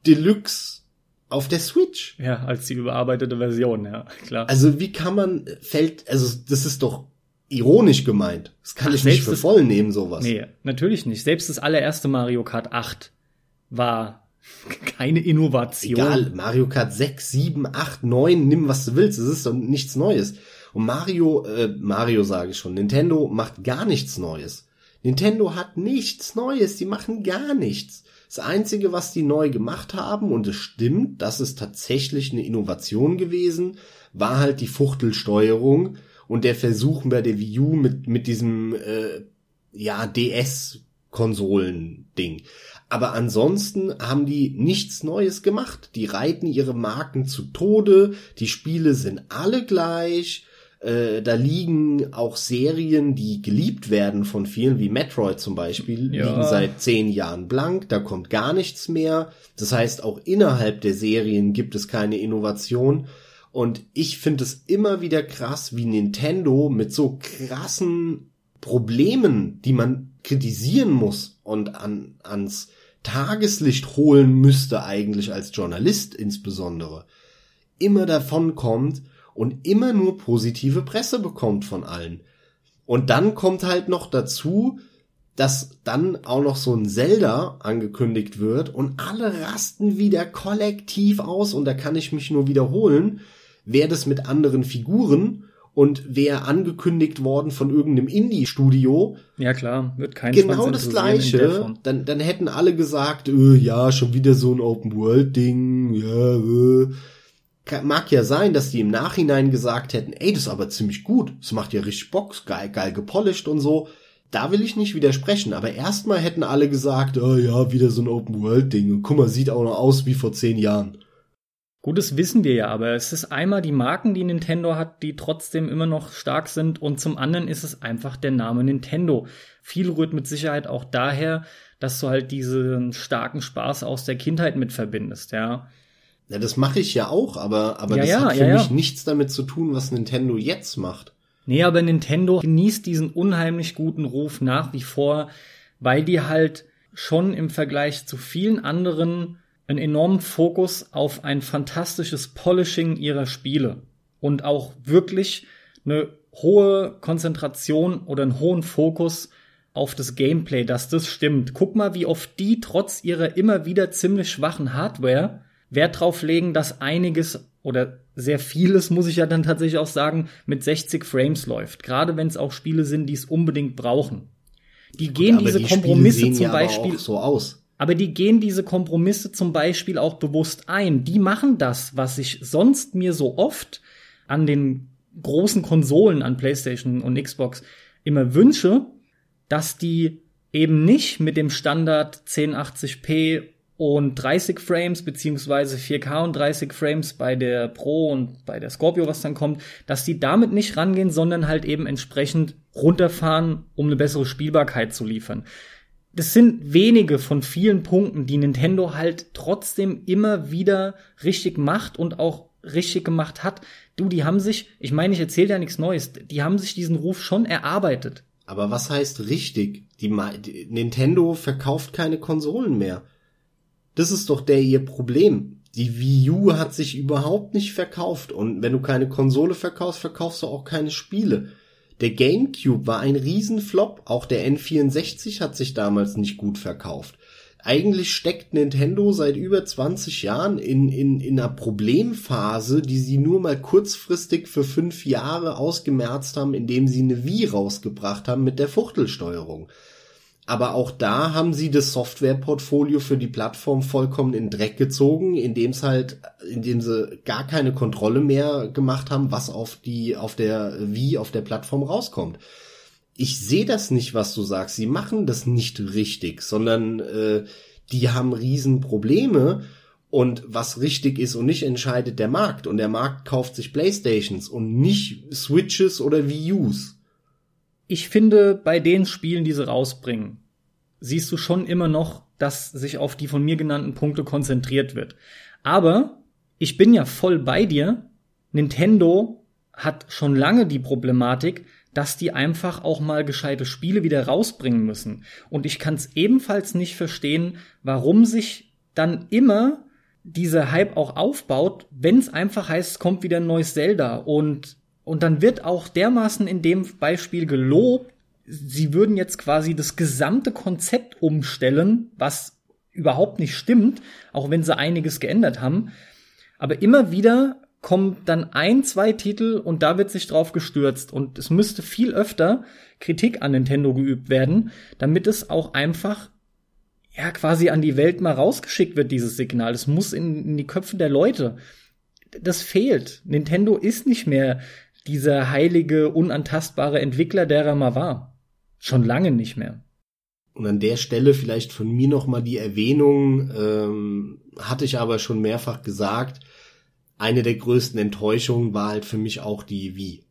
S2: Deluxe auf der Switch.
S1: Ja, als die überarbeitete Version, ja, klar.
S2: Also wie kann man, fällt, also das ist doch ironisch gemeint. Das kann
S1: Ach,
S2: ich nicht für
S1: das-
S2: voll nehmen, sowas.
S1: Nee, natürlich nicht. Selbst das allererste Mario Kart 8 war keine Innovation.
S2: Egal, Mario Kart 6, 7, 8, 9, nimm was du willst, es ist doch nichts Neues. Und Mario, äh, Mario sage ich schon, Nintendo macht gar nichts Neues. Nintendo hat nichts Neues, die machen gar nichts. Das Einzige, was die neu gemacht haben, und es stimmt, das ist tatsächlich eine Innovation gewesen, war halt die Fuchtelsteuerung und der Versuch bei der Wii U mit, mit diesem äh, ja, DS-Konsolen-Ding. Aber ansonsten haben die nichts Neues gemacht. Die reiten ihre Marken zu Tode. Die Spiele sind alle gleich. Äh, da liegen auch Serien, die geliebt werden von vielen, wie Metroid zum Beispiel,
S1: Ja.
S2: liegen seit zehn Jahren blank. Da kommt gar nichts mehr. Das heißt, auch innerhalb der Serien gibt es keine Innovation. Und ich finde es immer wieder krass, wie Nintendo mit so krassen Problemen, die man kritisieren muss und an, ans Tageslicht holen müsste eigentlich als Journalist insbesondere, immer davon kommt und immer nur positive Presse bekommt von allen. Und dann kommt halt noch dazu, dass dann auch noch so ein Zelda angekündigt wird und alle rasten wieder kollektiv aus und da kann ich mich nur wiederholen, wer das mit anderen Figuren und wer angekündigt worden von irgendeinem Indie-Studio,
S1: Ja, klar, wird kein
S2: genau das gleiche, dann, dann hätten alle gesagt, äh, ja, schon wieder so ein Open-World-Ding, ja, äh. Mag ja sein, dass die im Nachhinein gesagt hätten, ey, das ist aber ziemlich gut, das macht ja richtig Bock, geil, geil gepolished und so. Da will ich nicht widersprechen, aber erstmal hätten alle gesagt, oh ja, wieder so ein Open-World-Ding guck mal, sieht auch noch aus wie vor zehn Jahren.
S1: Gut, das wissen wir ja, aber es ist einmal die Marken, die Nintendo hat, die trotzdem immer noch stark sind und zum anderen ist es einfach der Name Nintendo. Viel rührt mit Sicherheit auch daher, dass du halt diesen starken Spaß aus der Kindheit mit verbindest, ja.
S2: Ja, das mache ich ja auch, aber, aber
S1: Ja,
S2: das
S1: ja,
S2: hat für
S1: ja,
S2: mich
S1: ja.
S2: nichts damit zu tun, was Nintendo jetzt macht.
S1: Nee, aber Nintendo genießt diesen unheimlich guten Ruf nach wie vor, weil die halt schon im Vergleich zu vielen anderen einen enormen Fokus auf ein fantastisches Polishing ihrer Spiele und auch wirklich eine hohe Konzentration oder einen hohen Fokus auf das Gameplay, dass das stimmt. Guck mal, wie oft die trotz ihrer immer wieder ziemlich schwachen Hardware Wert drauf legen, dass einiges oder sehr vieles, muss ich ja dann tatsächlich auch sagen, mit 60 Frames läuft. Gerade wenn es auch Spiele sind, die es unbedingt brauchen. Die gehen
S2: aber
S1: diese
S2: die
S1: Kompromisse zum
S2: ja
S1: Beispiel
S2: auch so aus.
S1: aber die gehen diese Kompromisse zum Beispiel auch bewusst ein. Die machen das, was ich sonst mir so oft an den großen Konsolen, an PlayStation und Xbox immer wünsche, dass die eben nicht mit dem Standard 1080p und 30 Frames beziehungsweise 4K und 30 Frames bei der Pro und bei der Scorpio, was dann kommt, dass die damit nicht rangehen, sondern halt eben entsprechend runterfahren, um eine bessere Spielbarkeit zu liefern das sind wenige von vielen Punkten, die Nintendo halt trotzdem immer wieder richtig macht und auch richtig gemacht hat. Du, die haben sich, ich meine, ich erzähle ja nichts Neues, die haben sich diesen Ruf schon erarbeitet.
S2: Aber was heißt richtig? Die, die Nintendo verkauft keine Konsolen mehr. Das ist doch der ihr Problem. Die Wii U hat sich überhaupt nicht verkauft und wenn du keine Konsole verkaufst, verkaufst du auch keine Spiele. Der GameCube war ein Riesenflop, auch der N64 hat sich damals nicht gut verkauft. Eigentlich steckt Nintendo seit über 20 Jahren in, in, in einer Problemphase, die sie nur mal kurzfristig für fünf Jahre ausgemerzt haben, indem sie eine Wii rausgebracht haben mit der Fuchtelsteuerung. Aber auch da haben sie das Softwareportfolio für die Plattform vollkommen in Dreck gezogen, indem es halt, indem sie gar keine Kontrolle mehr gemacht haben, was auf die, auf der Wii, auf der Plattform rauskommt. Ich sehe das nicht, was du sagst. Sie machen das nicht richtig, sondern äh, die haben Riesenprobleme und was richtig ist und nicht entscheidet der Markt. Und der Markt kauft sich Playstations und nicht Switches oder Wii Us.
S1: Ich finde, bei den Spielen, die sie rausbringen, siehst du schon immer noch, dass sich auf die von mir genannten Punkte konzentriert wird. Aber ich bin ja voll bei dir, Nintendo hat schon lange die Problematik, dass die einfach auch mal gescheite Spiele wieder rausbringen müssen. Und ich kann es ebenfalls nicht verstehen, warum sich dann immer dieser Hype auch aufbaut, wenn es einfach heißt, es kommt wieder ein neues Zelda und und dann wird auch dermaßen in dem Beispiel gelobt, sie würden jetzt quasi das gesamte Konzept umstellen, was überhaupt nicht stimmt, auch wenn sie einiges geändert haben. Aber immer wieder kommt dann ein, zwei Titel und da wird sich drauf gestürzt. Und es müsste viel öfter Kritik an Nintendo geübt werden, damit es auch einfach ja quasi an die Welt mal rausgeschickt wird, dieses Signal. Es muss in, in die Köpfe der Leute. Das fehlt. Nintendo ist nicht mehr dieser heilige, unantastbare Entwickler, der er mal war. Schon lange nicht mehr.
S2: Und an der Stelle vielleicht von mir noch mal die Erwähnung, ähm, hatte ich aber schon mehrfach gesagt, eine der größten Enttäuschungen war halt für mich auch die Wii.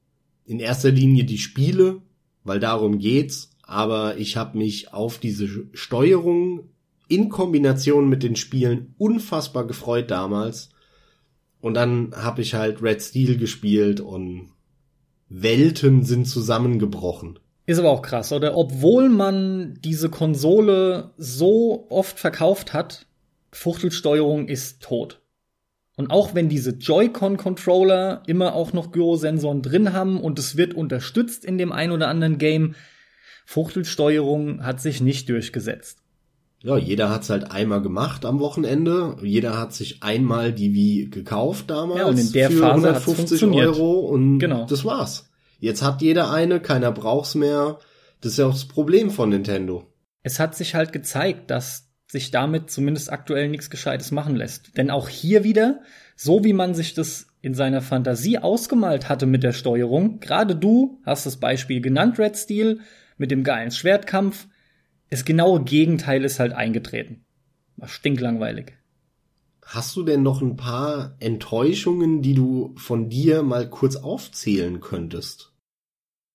S2: In erster Linie die Spiele, weil darum geht's, aber ich habe mich auf diese Steuerung in Kombination mit den Spielen unfassbar gefreut damals. Und dann habe ich halt Red Steel gespielt und Welten sind zusammengebrochen.
S1: Ist aber auch krass, oder? Obwohl man diese Konsole so oft verkauft hat, Fuchtelsteuerung ist tot. Und auch wenn diese Joy-Con-Controller immer auch noch Gyrosensoren drin haben und es wird unterstützt in dem ein oder anderen Game, Fuchtelsteuerung hat sich nicht durchgesetzt.
S2: Ja, jeder hat's halt einmal gemacht am Wochenende. Jeder hat sich einmal die Wii gekauft damals. Ja,
S1: und in der für Phase 150
S2: Euro und genau. das war's. Jetzt hat jeder eine, keiner braucht's mehr. Das ist ja auch das Problem von Nintendo.
S1: Es hat sich halt gezeigt, dass sich damit zumindest aktuell nichts Gescheites machen lässt. Denn auch hier wieder, so wie man sich das in seiner Fantasie ausgemalt hatte mit der Steuerung, gerade du hast das Beispiel genannt, Red Steel, mit dem geilen Schwertkampf, das genaue Gegenteil ist halt eingetreten. War stinklangweilig.
S2: Hast du denn noch ein paar Enttäuschungen, die du von dir mal kurz aufzählen könntest?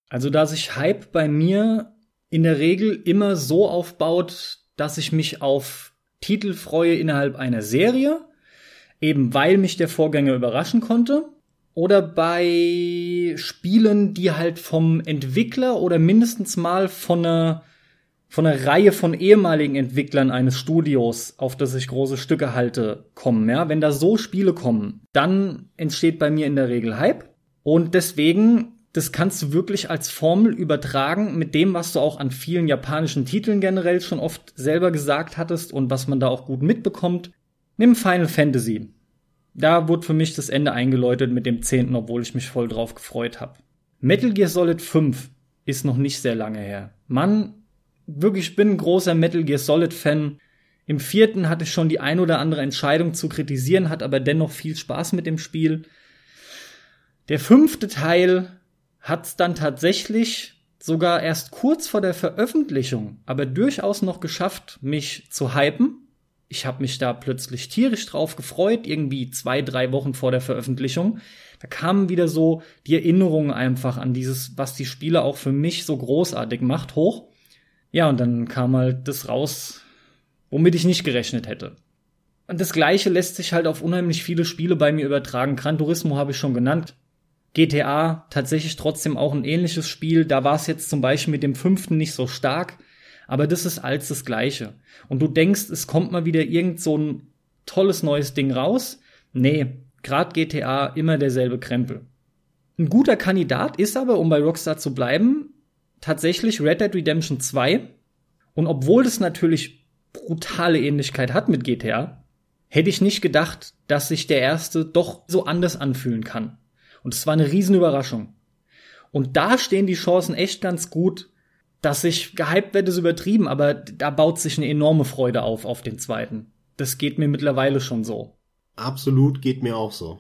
S1: Also, da sich Hype bei mir in der Regel immer so aufbaut, dass ich mich auf Titel freue innerhalb einer Serie, eben weil mich der Vorgänger überraschen konnte, oder bei Spielen, die halt vom Entwickler oder mindestens mal von einer von einer Reihe von ehemaligen Entwicklern eines Studios, auf das ich große Stücke halte, kommen. Ja, wenn da so Spiele kommen, dann entsteht bei mir in der Regel Hype. Und deswegen, das kannst du wirklich als Formel übertragen mit dem, was du auch an vielen japanischen Titeln generell schon oft selber gesagt hattest und was man da auch gut mitbekommt. Nimm Final Fantasy. Da wurde für mich das Ende eingeläutet mit dem 10., obwohl ich mich voll drauf gefreut habe. Metal Gear Solid 5 ist noch nicht sehr lange her. Man wirklich, ich bin ein großer Metal Gear Solid Fan. Im vierten hatte ich schon die ein oder andere Entscheidung zu kritisieren, hat aber dennoch viel Spaß mit dem Spiel. Der fünfte Teil hat's dann tatsächlich sogar erst kurz vor der Veröffentlichung, aber durchaus noch geschafft, mich zu hypen. Ich habe mich da plötzlich tierisch drauf gefreut, irgendwie zwei, drei Wochen vor der Veröffentlichung. Da kamen wieder so die Erinnerungen einfach an dieses, was die Spiele auch für mich so großartig macht, hoch. Ja, und dann kam halt das raus, womit ich nicht gerechnet hätte. Und das gleiche lässt sich halt auf unheimlich viele Spiele bei mir übertragen. Gran Turismo habe ich schon genannt. GTA tatsächlich trotzdem auch ein ähnliches Spiel. Da war es jetzt zum Beispiel mit dem fünften nicht so stark. Aber das ist alles das Gleiche. Und du denkst, es kommt mal wieder irgend so ein tolles neues Ding raus. Nee, grad GTA immer derselbe Krempel. Ein guter Kandidat ist aber, um bei Rockstar zu bleiben, tatsächlich Red Dead Redemption 2. Und obwohl das natürlich brutale Ähnlichkeit hat mit GTA, hätte ich nicht gedacht, dass sich der erste doch so anders anfühlen kann. Und es war eine Riesenüberraschung. Und da stehen die Chancen echt ganz gut, dass ich gehypt werde, ist übertrieben, aber da baut sich eine enorme Freude auf, auf den zweiten. Das geht mir mittlerweile schon so.
S2: Absolut geht mir auch so.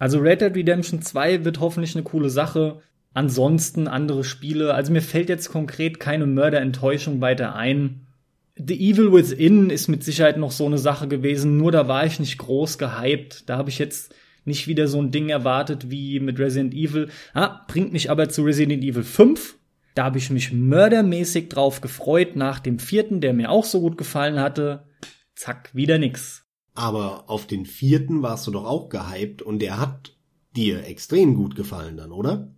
S1: Also Red Dead Redemption 2 wird hoffentlich eine coole Sache. Ansonsten andere Spiele, also mir fällt jetzt konkret keine Mörderenttäuschung weiter ein. The Evil Within ist mit Sicherheit noch so eine Sache gewesen, nur da war ich nicht groß gehypt. Da habe ich jetzt nicht wieder so ein Ding erwartet wie mit Resident Evil. Ah, bringt mich aber zu Resident Evil 5. Da habe ich mich mördermäßig drauf gefreut nach dem vierten, der mir auch so gut gefallen hatte. Zack, wieder nix.
S2: Aber auf den vierten warst du doch auch gehypt und der hat dir extrem gut gefallen dann, oder?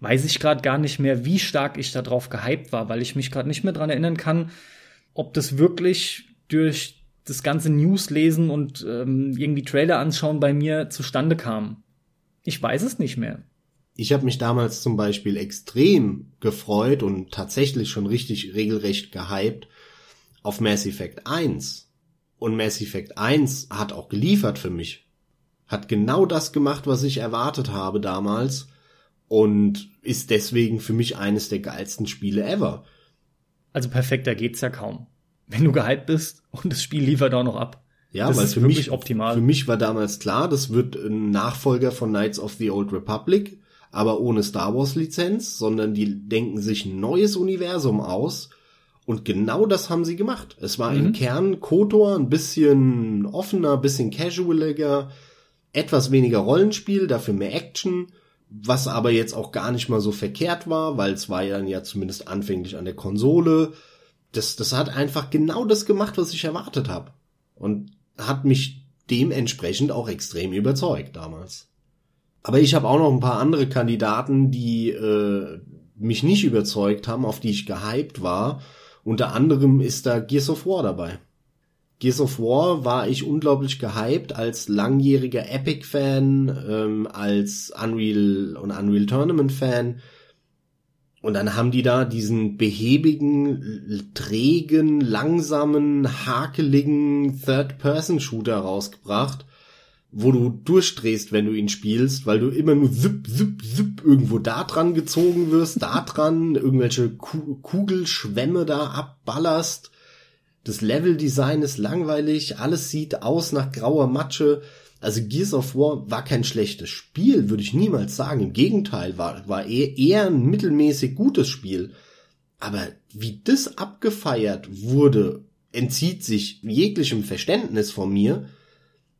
S1: Weiß ich gerade gar nicht mehr, wie stark ich darauf gehypt war, weil ich mich gerade nicht mehr dran erinnern kann, ob das wirklich durch das ganze News lesen und ähm, irgendwie Trailer anschauen bei mir zustande kam. Ich weiß es nicht mehr.
S2: Ich habe mich damals zum Beispiel extrem gefreut und tatsächlich schon richtig regelrecht gehypt auf Mass Effect 1. Und Mass Effect 1 hat auch geliefert für mich. Hat genau das gemacht, was ich erwartet habe damals und ist deswegen für mich eines der geilsten Spiele ever.
S1: Also perfekter geht's ja kaum. Wenn du gehypt bist und das Spiel liefert auch noch ab.
S2: Ja, das weil ist für mich optimal. Für mich war damals klar, das wird ein Nachfolger von Knights of the Old Republic, aber ohne Star Wars Lizenz, sondern die denken sich ein neues Universum aus und genau das haben sie gemacht. Es war mhm. im Kern Kotor, ein bisschen offener, bisschen casualiger, etwas weniger Rollenspiel, dafür mehr Action, was aber jetzt auch gar nicht mal so verkehrt war, weil es war ja dann ja zumindest anfänglich an der Konsole. Das, das hat einfach genau das gemacht, was ich erwartet habe. Und hat mich dementsprechend auch extrem überzeugt damals. Aber ich habe auch noch ein paar andere Kandidaten, die äh, mich nicht überzeugt haben, auf die ich gehypt war. Unter anderem ist da Gears of War dabei. Gears of War war ich unglaublich gehypt als langjähriger Epic-Fan, ähm, als Unreal und Unreal Tournament-Fan. Und dann haben die da diesen behäbigen, trägen, langsamen, hakeligen Third-Person-Shooter rausgebracht, wo du durchdrehst, wenn du ihn spielst, weil du immer nur zip, zip, zip irgendwo da dran gezogen wirst, da dran, irgendwelche Kugelschwämme da abballerst das Leveldesign ist langweilig, alles sieht aus nach grauer Matsche. Also Gears of War war kein schlechtes Spiel, würde ich niemals sagen. Im Gegenteil, war, war eher, eher ein mittelmäßig gutes Spiel. Aber wie das abgefeiert wurde, entzieht sich jeglichem Verständnis von mir.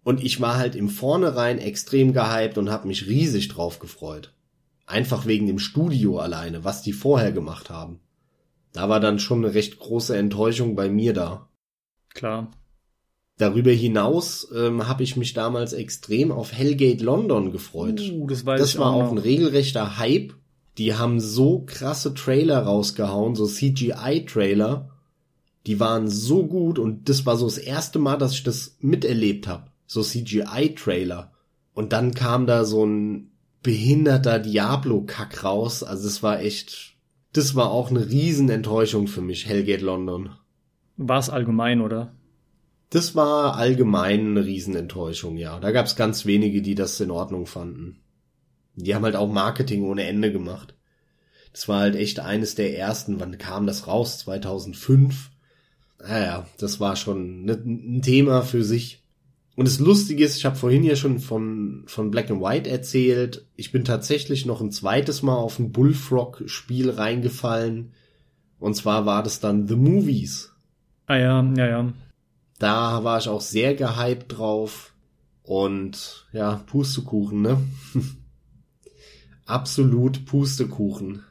S2: Und ich war halt im Vornherein extrem gehypt und habe mich riesig drauf gefreut. Einfach wegen dem Studio alleine, was die vorher gemacht haben da war dann schon eine recht große Enttäuschung bei mir da.
S1: Klar.
S2: Darüber hinaus ähm, habe ich mich damals extrem auf Hellgate London gefreut.
S1: Uh, das
S2: das war
S1: auch,
S2: auch ein regelrechter Hype. Die haben so krasse Trailer rausgehauen, so CGI-Trailer. Die waren so gut und das war so das erste Mal, dass ich das miterlebt habe. So CGI-Trailer. Und dann kam da so ein behinderter Diablo-Kack raus. Also es war echt das war auch eine Riesenenttäuschung für mich, Hellgate London.
S1: War es allgemein, oder?
S2: Das war allgemein eine Riesenenttäuschung, ja. Da gab es ganz wenige, die das in Ordnung fanden. Die haben halt auch Marketing ohne Ende gemacht. Das war halt echt eines der ersten. Wann kam das raus? 2005? Naja, das war schon ne, ein Thema für sich. Und das Lustige ist, ich habe vorhin ja schon von, von Black and White erzählt. Ich bin tatsächlich noch ein zweites Mal auf ein Bullfrog-Spiel reingefallen. Und zwar war das dann The Movies.
S1: Ah ja, ja, ja.
S2: Da war ich auch sehr gehypt drauf. Und ja, Pustekuchen, ne? Absolut Pustekuchen.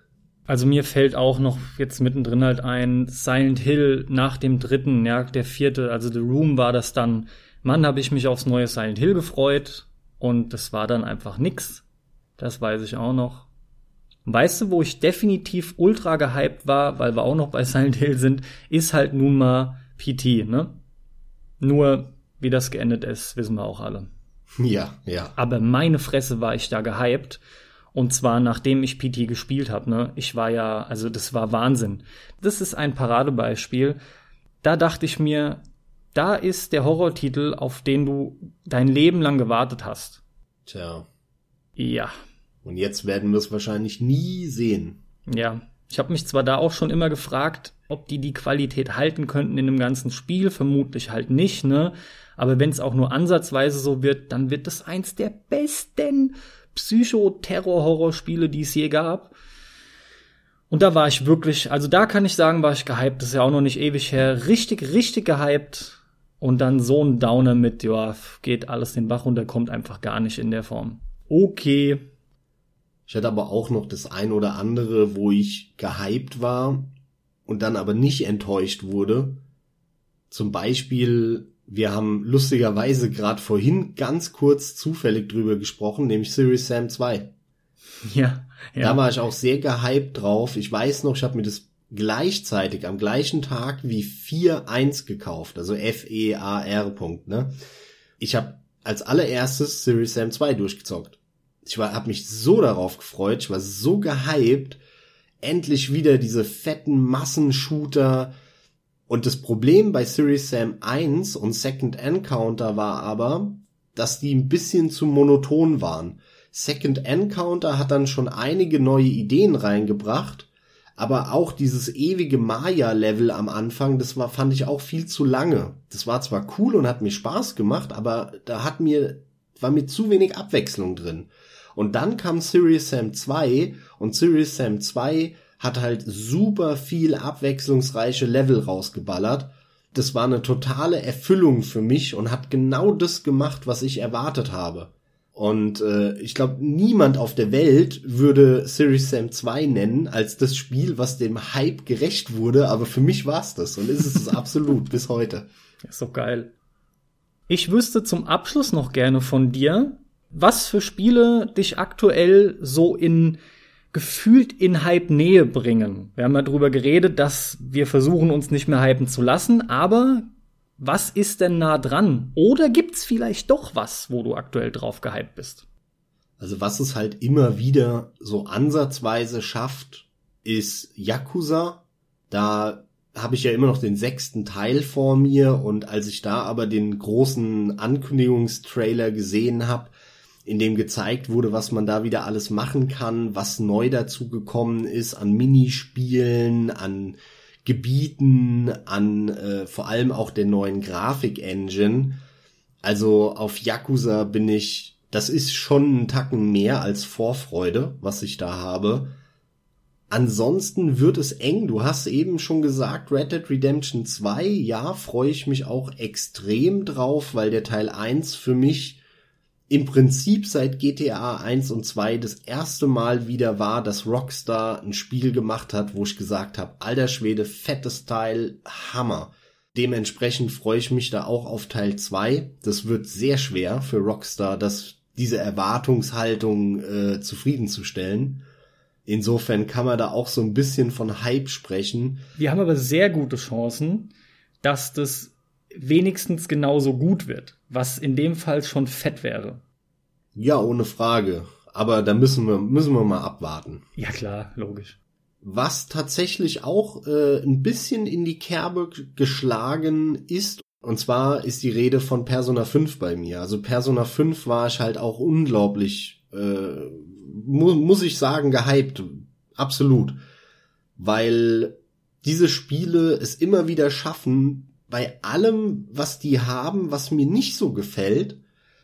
S1: Also mir fällt auch noch jetzt mittendrin halt ein Silent Hill nach dem dritten, ja, der vierte, also The Room war das dann Mann, habe ich mich aufs neue Silent Hill gefreut und das war dann einfach nix. Das weiß ich auch noch. Weißt du, wo ich definitiv ultra gehypt war, weil wir auch noch bei Silent Hill sind, ist halt nun mal PT, ne? Nur, wie das geendet ist, wissen wir auch alle.
S2: Ja, ja.
S1: Aber meine Fresse war ich da gehypt. Und zwar nachdem ich PT gespielt habe, ne? Ich war ja, also das war Wahnsinn. Das ist ein Paradebeispiel. Da dachte ich mir, da ist der Horrortitel, auf den du dein Leben lang gewartet hast.
S2: Tja.
S1: Ja.
S2: Und jetzt werden wir es wahrscheinlich nie sehen.
S1: Ja. Ich habe mich zwar da auch schon immer gefragt, ob die die Qualität halten könnten in dem ganzen Spiel, vermutlich halt nicht, ne? Aber wenn es auch nur ansatzweise so wird, dann wird das eins der besten Psycho-Terror-Horror-Spiele, die es je gab. Und da war ich wirklich, also da kann ich sagen, war ich gehypt. Das ist ja auch noch nicht ewig her. Richtig, richtig gehypt. Und dann so ein Downer mit, ja, geht alles den Bach runter, kommt einfach gar nicht in der Form. Okay.
S2: Ich hatte aber auch noch das ein oder andere, wo ich gehypt war und dann aber nicht enttäuscht wurde. Zum Beispiel Wir haben lustigerweise gerade vorhin ganz kurz zufällig drüber gesprochen, nämlich Series Sam 2.
S1: Ja, ja.
S2: Da war ich auch sehr gehypt drauf. Ich weiß noch, ich habe mir das gleichzeitig am gleichen Tag wie 4.1 gekauft, also F-E-A-R. Punkt, ne? Ich habe als allererstes Series Sam 2 durchgezockt. Ich war, habe mich so darauf gefreut, ich war so gehypt, endlich wieder diese fetten Massenshooter. Und das Problem bei Series Sam 1 und Second Encounter war aber, dass die ein bisschen zu monoton waren. Second Encounter hat dann schon einige neue Ideen reingebracht, aber auch dieses ewige Maya-Level am Anfang, das war, fand ich auch viel zu lange. Das war zwar cool und hat mir Spaß gemacht, aber da hat mir, war mir zu wenig Abwechslung drin. Und dann kam Serious Sam 2 und Serious Sam 2 hat halt super viel abwechslungsreiche Level rausgeballert. Das war eine totale Erfüllung für mich und hat genau das gemacht, was ich erwartet habe. Und äh, ich glaube, niemand auf der Welt würde Series Sam 2 nennen als das Spiel, was dem Hype gerecht wurde, aber für mich war's das und ist es absolut bis heute.
S1: Ist so geil. Ich wüsste zum Abschluss noch gerne von dir, was für Spiele dich aktuell so in gefühlt in Hype-Nähe bringen. Wir haben ja drüber geredet, dass wir versuchen, uns nicht mehr hypen zu lassen, aber was ist denn nah dran? Oder gibt's vielleicht doch was, wo du aktuell drauf gehypt bist?
S2: Also was es halt immer wieder so ansatzweise schafft, ist Yakuza. Da habe ich ja immer noch den sechsten Teil vor mir und als ich da aber den großen Ankündigungstrailer gesehen habe, in dem gezeigt wurde, was man da wieder alles machen kann, was neu dazu gekommen ist an Minispielen, an Gebieten, an äh, vor allem auch der neuen Grafik-Engine. Also auf Yakuza bin ich, das ist schon ein Tacken mehr als Vorfreude, was ich da habe. Ansonsten wird es eng. Du hast eben schon gesagt, Red Dead Redemption 2, ja, freue ich mich auch extrem drauf, weil der Teil 1 für mich im Prinzip seit GTA 1 und 2 das erste Mal wieder war, dass Rockstar ein Spiel gemacht hat, wo ich gesagt habe, alter Schwede, fettes Teil, Hammer. Dementsprechend freue ich mich da auch auf Teil 2. Das wird sehr schwer für Rockstar, das, diese Erwartungshaltung äh, zufriedenzustellen. Insofern kann man da auch so ein bisschen von Hype sprechen.
S1: Wir haben aber sehr gute Chancen, dass das wenigstens genauso gut wird, was in dem Fall schon fett wäre.
S2: Ja, ohne Frage. Aber da müssen wir, müssen wir mal abwarten.
S1: Ja klar, logisch.
S2: Was tatsächlich auch äh, ein bisschen in die Kerbe geschlagen ist, und zwar ist die Rede von Persona 5 bei mir. Also Persona 5 war ich halt auch unglaublich, äh, mu muss ich sagen, gehypt. Absolut. Weil diese Spiele es immer wieder schaffen, bei allem, was die haben, was mir nicht so gefällt,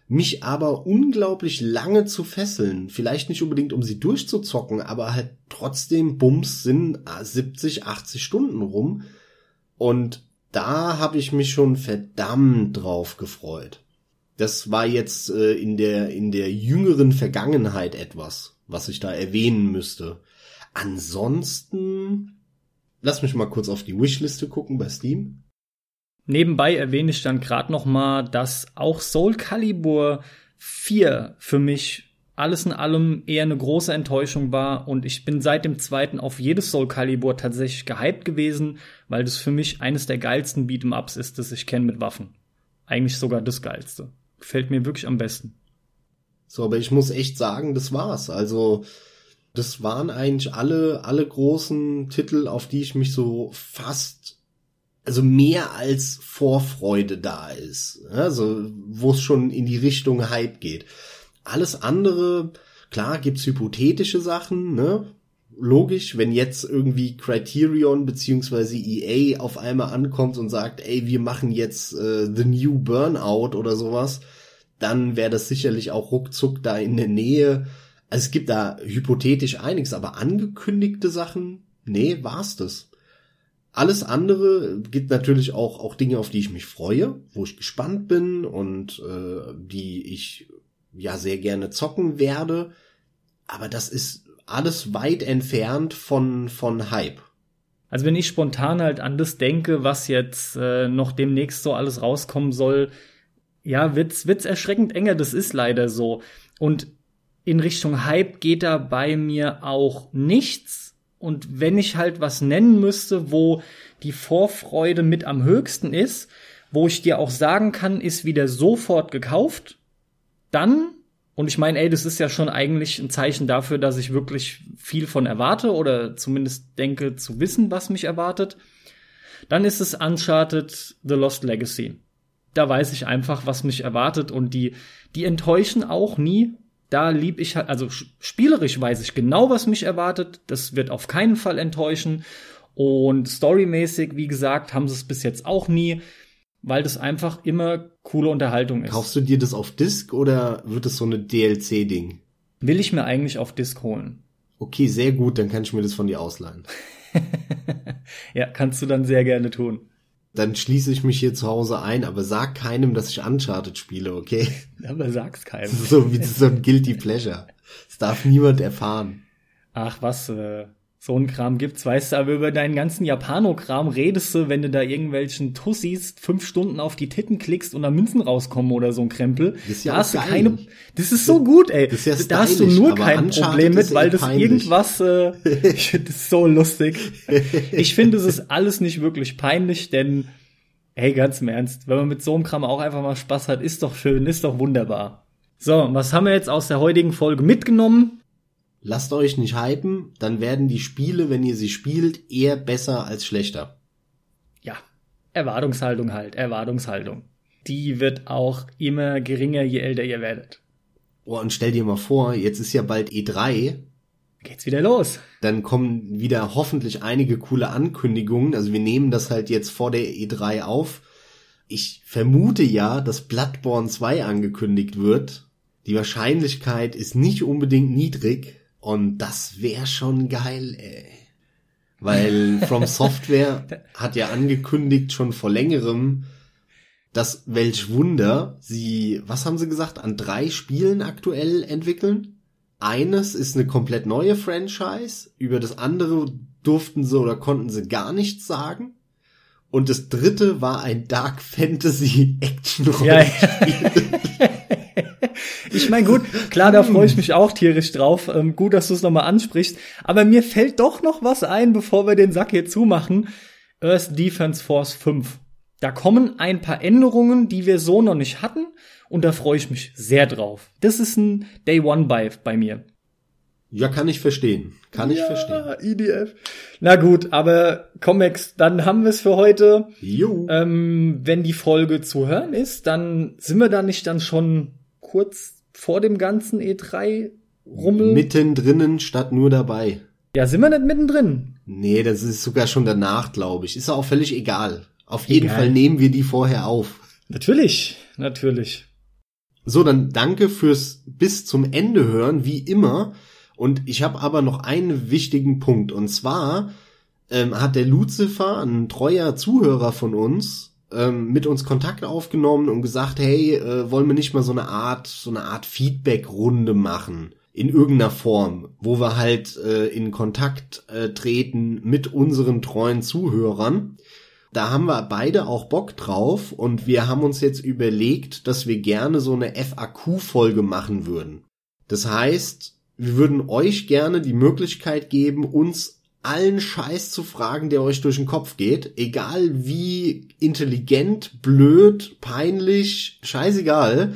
S2: mich aber unglaublich lange zu fesseln. Vielleicht nicht unbedingt, um sie durchzuzocken, aber halt trotzdem Bums sind 70, 80 Stunden rum. Und da habe ich mich schon verdammt drauf gefreut. Das war jetzt äh, in der in der jüngeren Vergangenheit etwas, was ich da erwähnen müsste. Ansonsten lass mich mal kurz auf die Wishliste gucken bei Steam.
S1: Nebenbei erwähne ich dann gerade noch mal, dass auch Soul Calibur 4 für mich alles in allem eher eine große Enttäuschung war und ich bin seit dem zweiten auf jedes Soul Calibur tatsächlich gehypt gewesen, weil das für mich eines der geilsten Beat'em Ups ist, das ich kenne mit Waffen. Eigentlich sogar das geilste. Gefällt mir wirklich am besten.
S2: So, aber ich muss echt sagen, das war's. Also, das waren eigentlich alle, alle großen Titel, auf die ich mich so fast also mehr als Vorfreude da ist. Also, wo es schon in die Richtung Hype geht. Alles andere, klar, gibt's hypothetische Sachen, ne? Logisch, wenn jetzt irgendwie Criterion beziehungsweise EA auf einmal ankommt und sagt, ey, wir machen jetzt äh, The New Burnout oder sowas, dann wäre das sicherlich auch ruckzuck da in der Nähe. Also es gibt da hypothetisch einiges, aber angekündigte Sachen, nee, war's das. Alles andere gibt natürlich auch, auch Dinge, auf die ich mich freue, wo ich gespannt bin und äh, die ich ja sehr gerne zocken werde. Aber das ist alles weit entfernt von, von Hype.
S1: Also wenn ich spontan halt an das denke, was jetzt äh, noch demnächst so alles rauskommen soll, ja, wird's, wird's erschreckend enger, das ist leider so. Und in Richtung Hype geht da bei mir auch nichts. Und wenn ich halt was nennen müsste, wo die Vorfreude mit am höchsten ist, wo ich dir auch sagen kann, ist wieder sofort gekauft, dann, und ich meine, ey, das ist ja schon eigentlich ein Zeichen dafür, dass ich wirklich viel von erwarte oder zumindest denke zu wissen, was mich erwartet, dann ist es Uncharted The Lost Legacy. Da weiß ich einfach, was mich erwartet und die, die enttäuschen auch nie. Da lieb ich halt, also spielerisch weiß ich genau, was mich erwartet. Das wird auf keinen Fall enttäuschen. Und storymäßig, wie gesagt, haben sie es bis jetzt auch nie weil das einfach immer coole Unterhaltung ist.
S2: Kaufst du dir das auf Disc oder wird es so eine DLC-Ding?
S1: Will ich mir eigentlich auf Disc holen.
S2: Okay, sehr gut, dann kann ich mir das von dir ausleihen.
S1: ja, kannst du dann sehr gerne tun.
S2: Dann schließe ich mich hier zu Hause ein, aber sag keinem, dass ich Uncharted spiele, okay?
S1: Aber sag's keinem.
S2: so wie so ein Guilty Pleasure. Das darf niemand erfahren.
S1: Ach was, äh, so ein Kram gibt's, weißt du, aber über deinen ganzen Japano-Kram redest du, wenn du da irgendwelchen Tussis fünf Stunden auf die Titten klickst und da Münzen rauskommen oder so ein Krempel. Das ist ja da hast du keine, das ist so gut, ey. Das ist ja stylisch, da hast du nur kein Problem mit, weil das peinlich. irgendwas, äh, ich finde das so lustig. Ich finde, es ist alles nicht wirklich peinlich, denn, hey, ganz im Ernst, wenn man mit so einem Kram auch einfach mal Spaß hat, ist doch schön, ist doch wunderbar. So, was haben wir jetzt aus der heutigen Folge mitgenommen?
S2: Lasst euch nicht hypen, dann werden die Spiele, wenn ihr sie spielt, eher besser als schlechter.
S1: Ja, Erwartungshaltung halt, Erwartungshaltung. Die wird auch immer geringer, je älter ihr werdet.
S2: Oh, und stell dir mal vor, jetzt ist ja bald E3.
S1: Geht's wieder los.
S2: Dann kommen wieder hoffentlich einige coole Ankündigungen. Also wir nehmen das halt jetzt vor der E3 auf. Ich vermute ja, dass Bloodborne 2 angekündigt wird. Die Wahrscheinlichkeit ist nicht unbedingt niedrig, und das wäre schon geil, ey. Weil From Software hat ja angekündigt schon vor längerem, dass welch Wunder sie, was haben sie gesagt, an drei Spielen aktuell entwickeln. Eines ist eine komplett neue Franchise, über das andere durften sie oder konnten sie gar nichts sagen. Und das dritte war ein Dark Fantasy Action Rollenspiel. Ja, ja.
S1: ich meine, gut, klar, da freue ich mich auch tierisch drauf. Ähm, gut, dass du es nochmal ansprichst. Aber mir fällt doch noch was ein, bevor wir den Sack hier zumachen. Earth Defense Force 5. Da kommen ein paar Änderungen, die wir so noch nicht hatten. Und da freue ich mich sehr drauf. Das ist ein Day One Buy bei mir.
S2: Ja, kann ich verstehen. Kann ja, ich verstehen.
S1: IDF. Na gut, aber Comics, dann haben wir es für heute.
S2: Jo.
S1: Ähm, wenn die Folge zu hören ist, dann sind wir da nicht dann schon kurz vor dem ganzen E3 Rummel.
S2: Mittendrin statt nur dabei.
S1: Ja, sind wir nicht mittendrin?
S2: Nee, das ist sogar schon danach, glaube ich. Ist ja auch völlig egal. Auf jeden egal. Fall nehmen wir die vorher auf.
S1: Natürlich, natürlich.
S2: So, dann danke fürs bis zum Ende hören, wie immer. Und ich habe aber noch einen wichtigen Punkt. Und zwar ähm, hat der Lucifer, ein treuer Zuhörer von uns, ähm, mit uns Kontakt aufgenommen und gesagt, hey, äh, wollen wir nicht mal so eine Art, so eine Art Feedback-Runde machen in irgendeiner Form, wo wir halt äh, in Kontakt äh, treten mit unseren treuen Zuhörern. Da haben wir beide auch Bock drauf und wir haben uns jetzt überlegt, dass wir gerne so eine FAQ-Folge machen würden. Das heißt, wir würden euch gerne die Möglichkeit geben, uns allen Scheiß zu fragen, der euch durch den Kopf geht, egal wie intelligent, blöd, peinlich, scheißegal,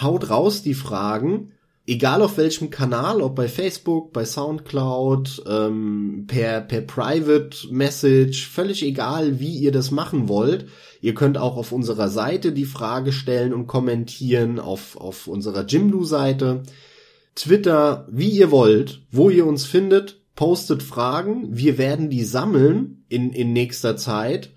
S2: haut raus die Fragen, egal auf welchem Kanal, ob bei Facebook, bei Soundcloud, ähm, per, per Private Message, völlig egal, wie ihr das machen wollt. Ihr könnt auch auf unserer Seite die Frage stellen und kommentieren, auf, auf unserer Jimdo-Seite. Twitter, wie ihr wollt, wo ihr uns findet, postet Fragen, wir werden die sammeln in, in nächster Zeit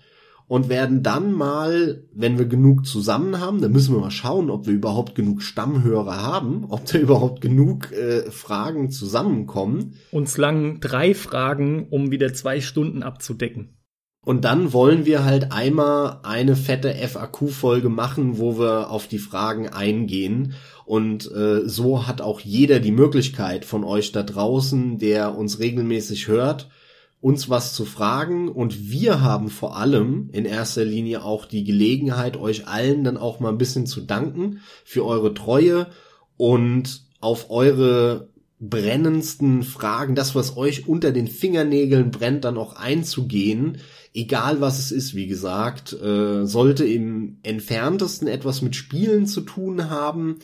S2: und werden dann mal, wenn wir genug zusammen haben, dann müssen wir mal schauen, ob wir überhaupt genug Stammhörer haben, ob da überhaupt genug äh, Fragen zusammenkommen.
S1: Uns langen drei Fragen, um wieder zwei Stunden abzudecken.
S2: Und dann wollen wir halt einmal eine fette FAQ-Folge machen, wo wir auf die Fragen eingehen. Und äh, so hat auch jeder die Möglichkeit von euch da draußen, der uns regelmäßig hört, uns was zu fragen und wir haben vor allem in erster Linie auch die Gelegenheit, euch allen dann auch mal ein bisschen zu danken für eure Treue und auf eure brennendsten Fragen, das, was euch unter den Fingernägeln brennt, dann auch einzugehen, egal was es ist, wie gesagt, äh, sollte im entferntesten etwas mit Spielen zu tun haben,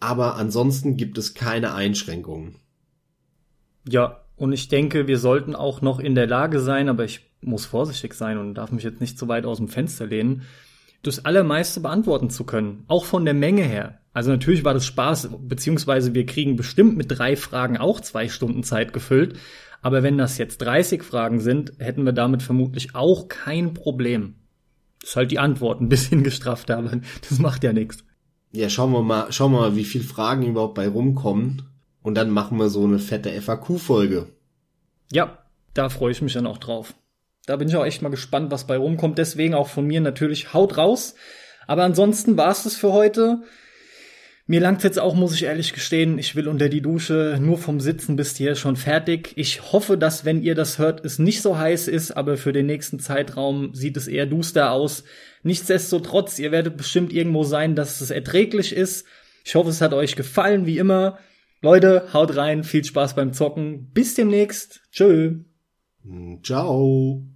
S2: aber ansonsten gibt es keine Einschränkungen.
S1: Ja, und ich denke, wir sollten auch noch in der Lage sein, aber ich muss vorsichtig sein und darf mich jetzt nicht zu weit aus dem Fenster lehnen, das Allermeiste beantworten zu können. Auch von der Menge her. Also natürlich war das Spaß, beziehungsweise wir kriegen bestimmt mit drei Fragen auch zwei Stunden Zeit gefüllt. Aber wenn das jetzt 30 Fragen sind, hätten wir damit vermutlich auch kein Problem. Das ist halt die Antwort ein bisschen gestrafft, aber das macht ja nichts.
S2: Ja, schauen wir mal, schauen wir mal, wie viele Fragen überhaupt bei rumkommen. Und dann machen wir so eine fette FAQ-Folge.
S1: Ja, da freue ich mich dann auch drauf. Da bin ich auch echt mal gespannt, was bei rumkommt. Deswegen auch von mir natürlich haut raus. Aber ansonsten war es das für heute. Mir langt jetzt auch, muss ich ehrlich gestehen. Ich will unter die Dusche. Nur vom Sitzen bist hier schon fertig. Ich hoffe, dass, wenn ihr das hört, es nicht so heiß ist, aber für den nächsten Zeitraum sieht es eher duster aus. Nichtsdestotrotz, ihr werdet bestimmt irgendwo sein, dass es erträglich ist. Ich hoffe, es hat euch gefallen, wie immer. Leute, haut rein, viel Spaß beim Zocken. Bis demnächst. Tschö.
S2: Ciao.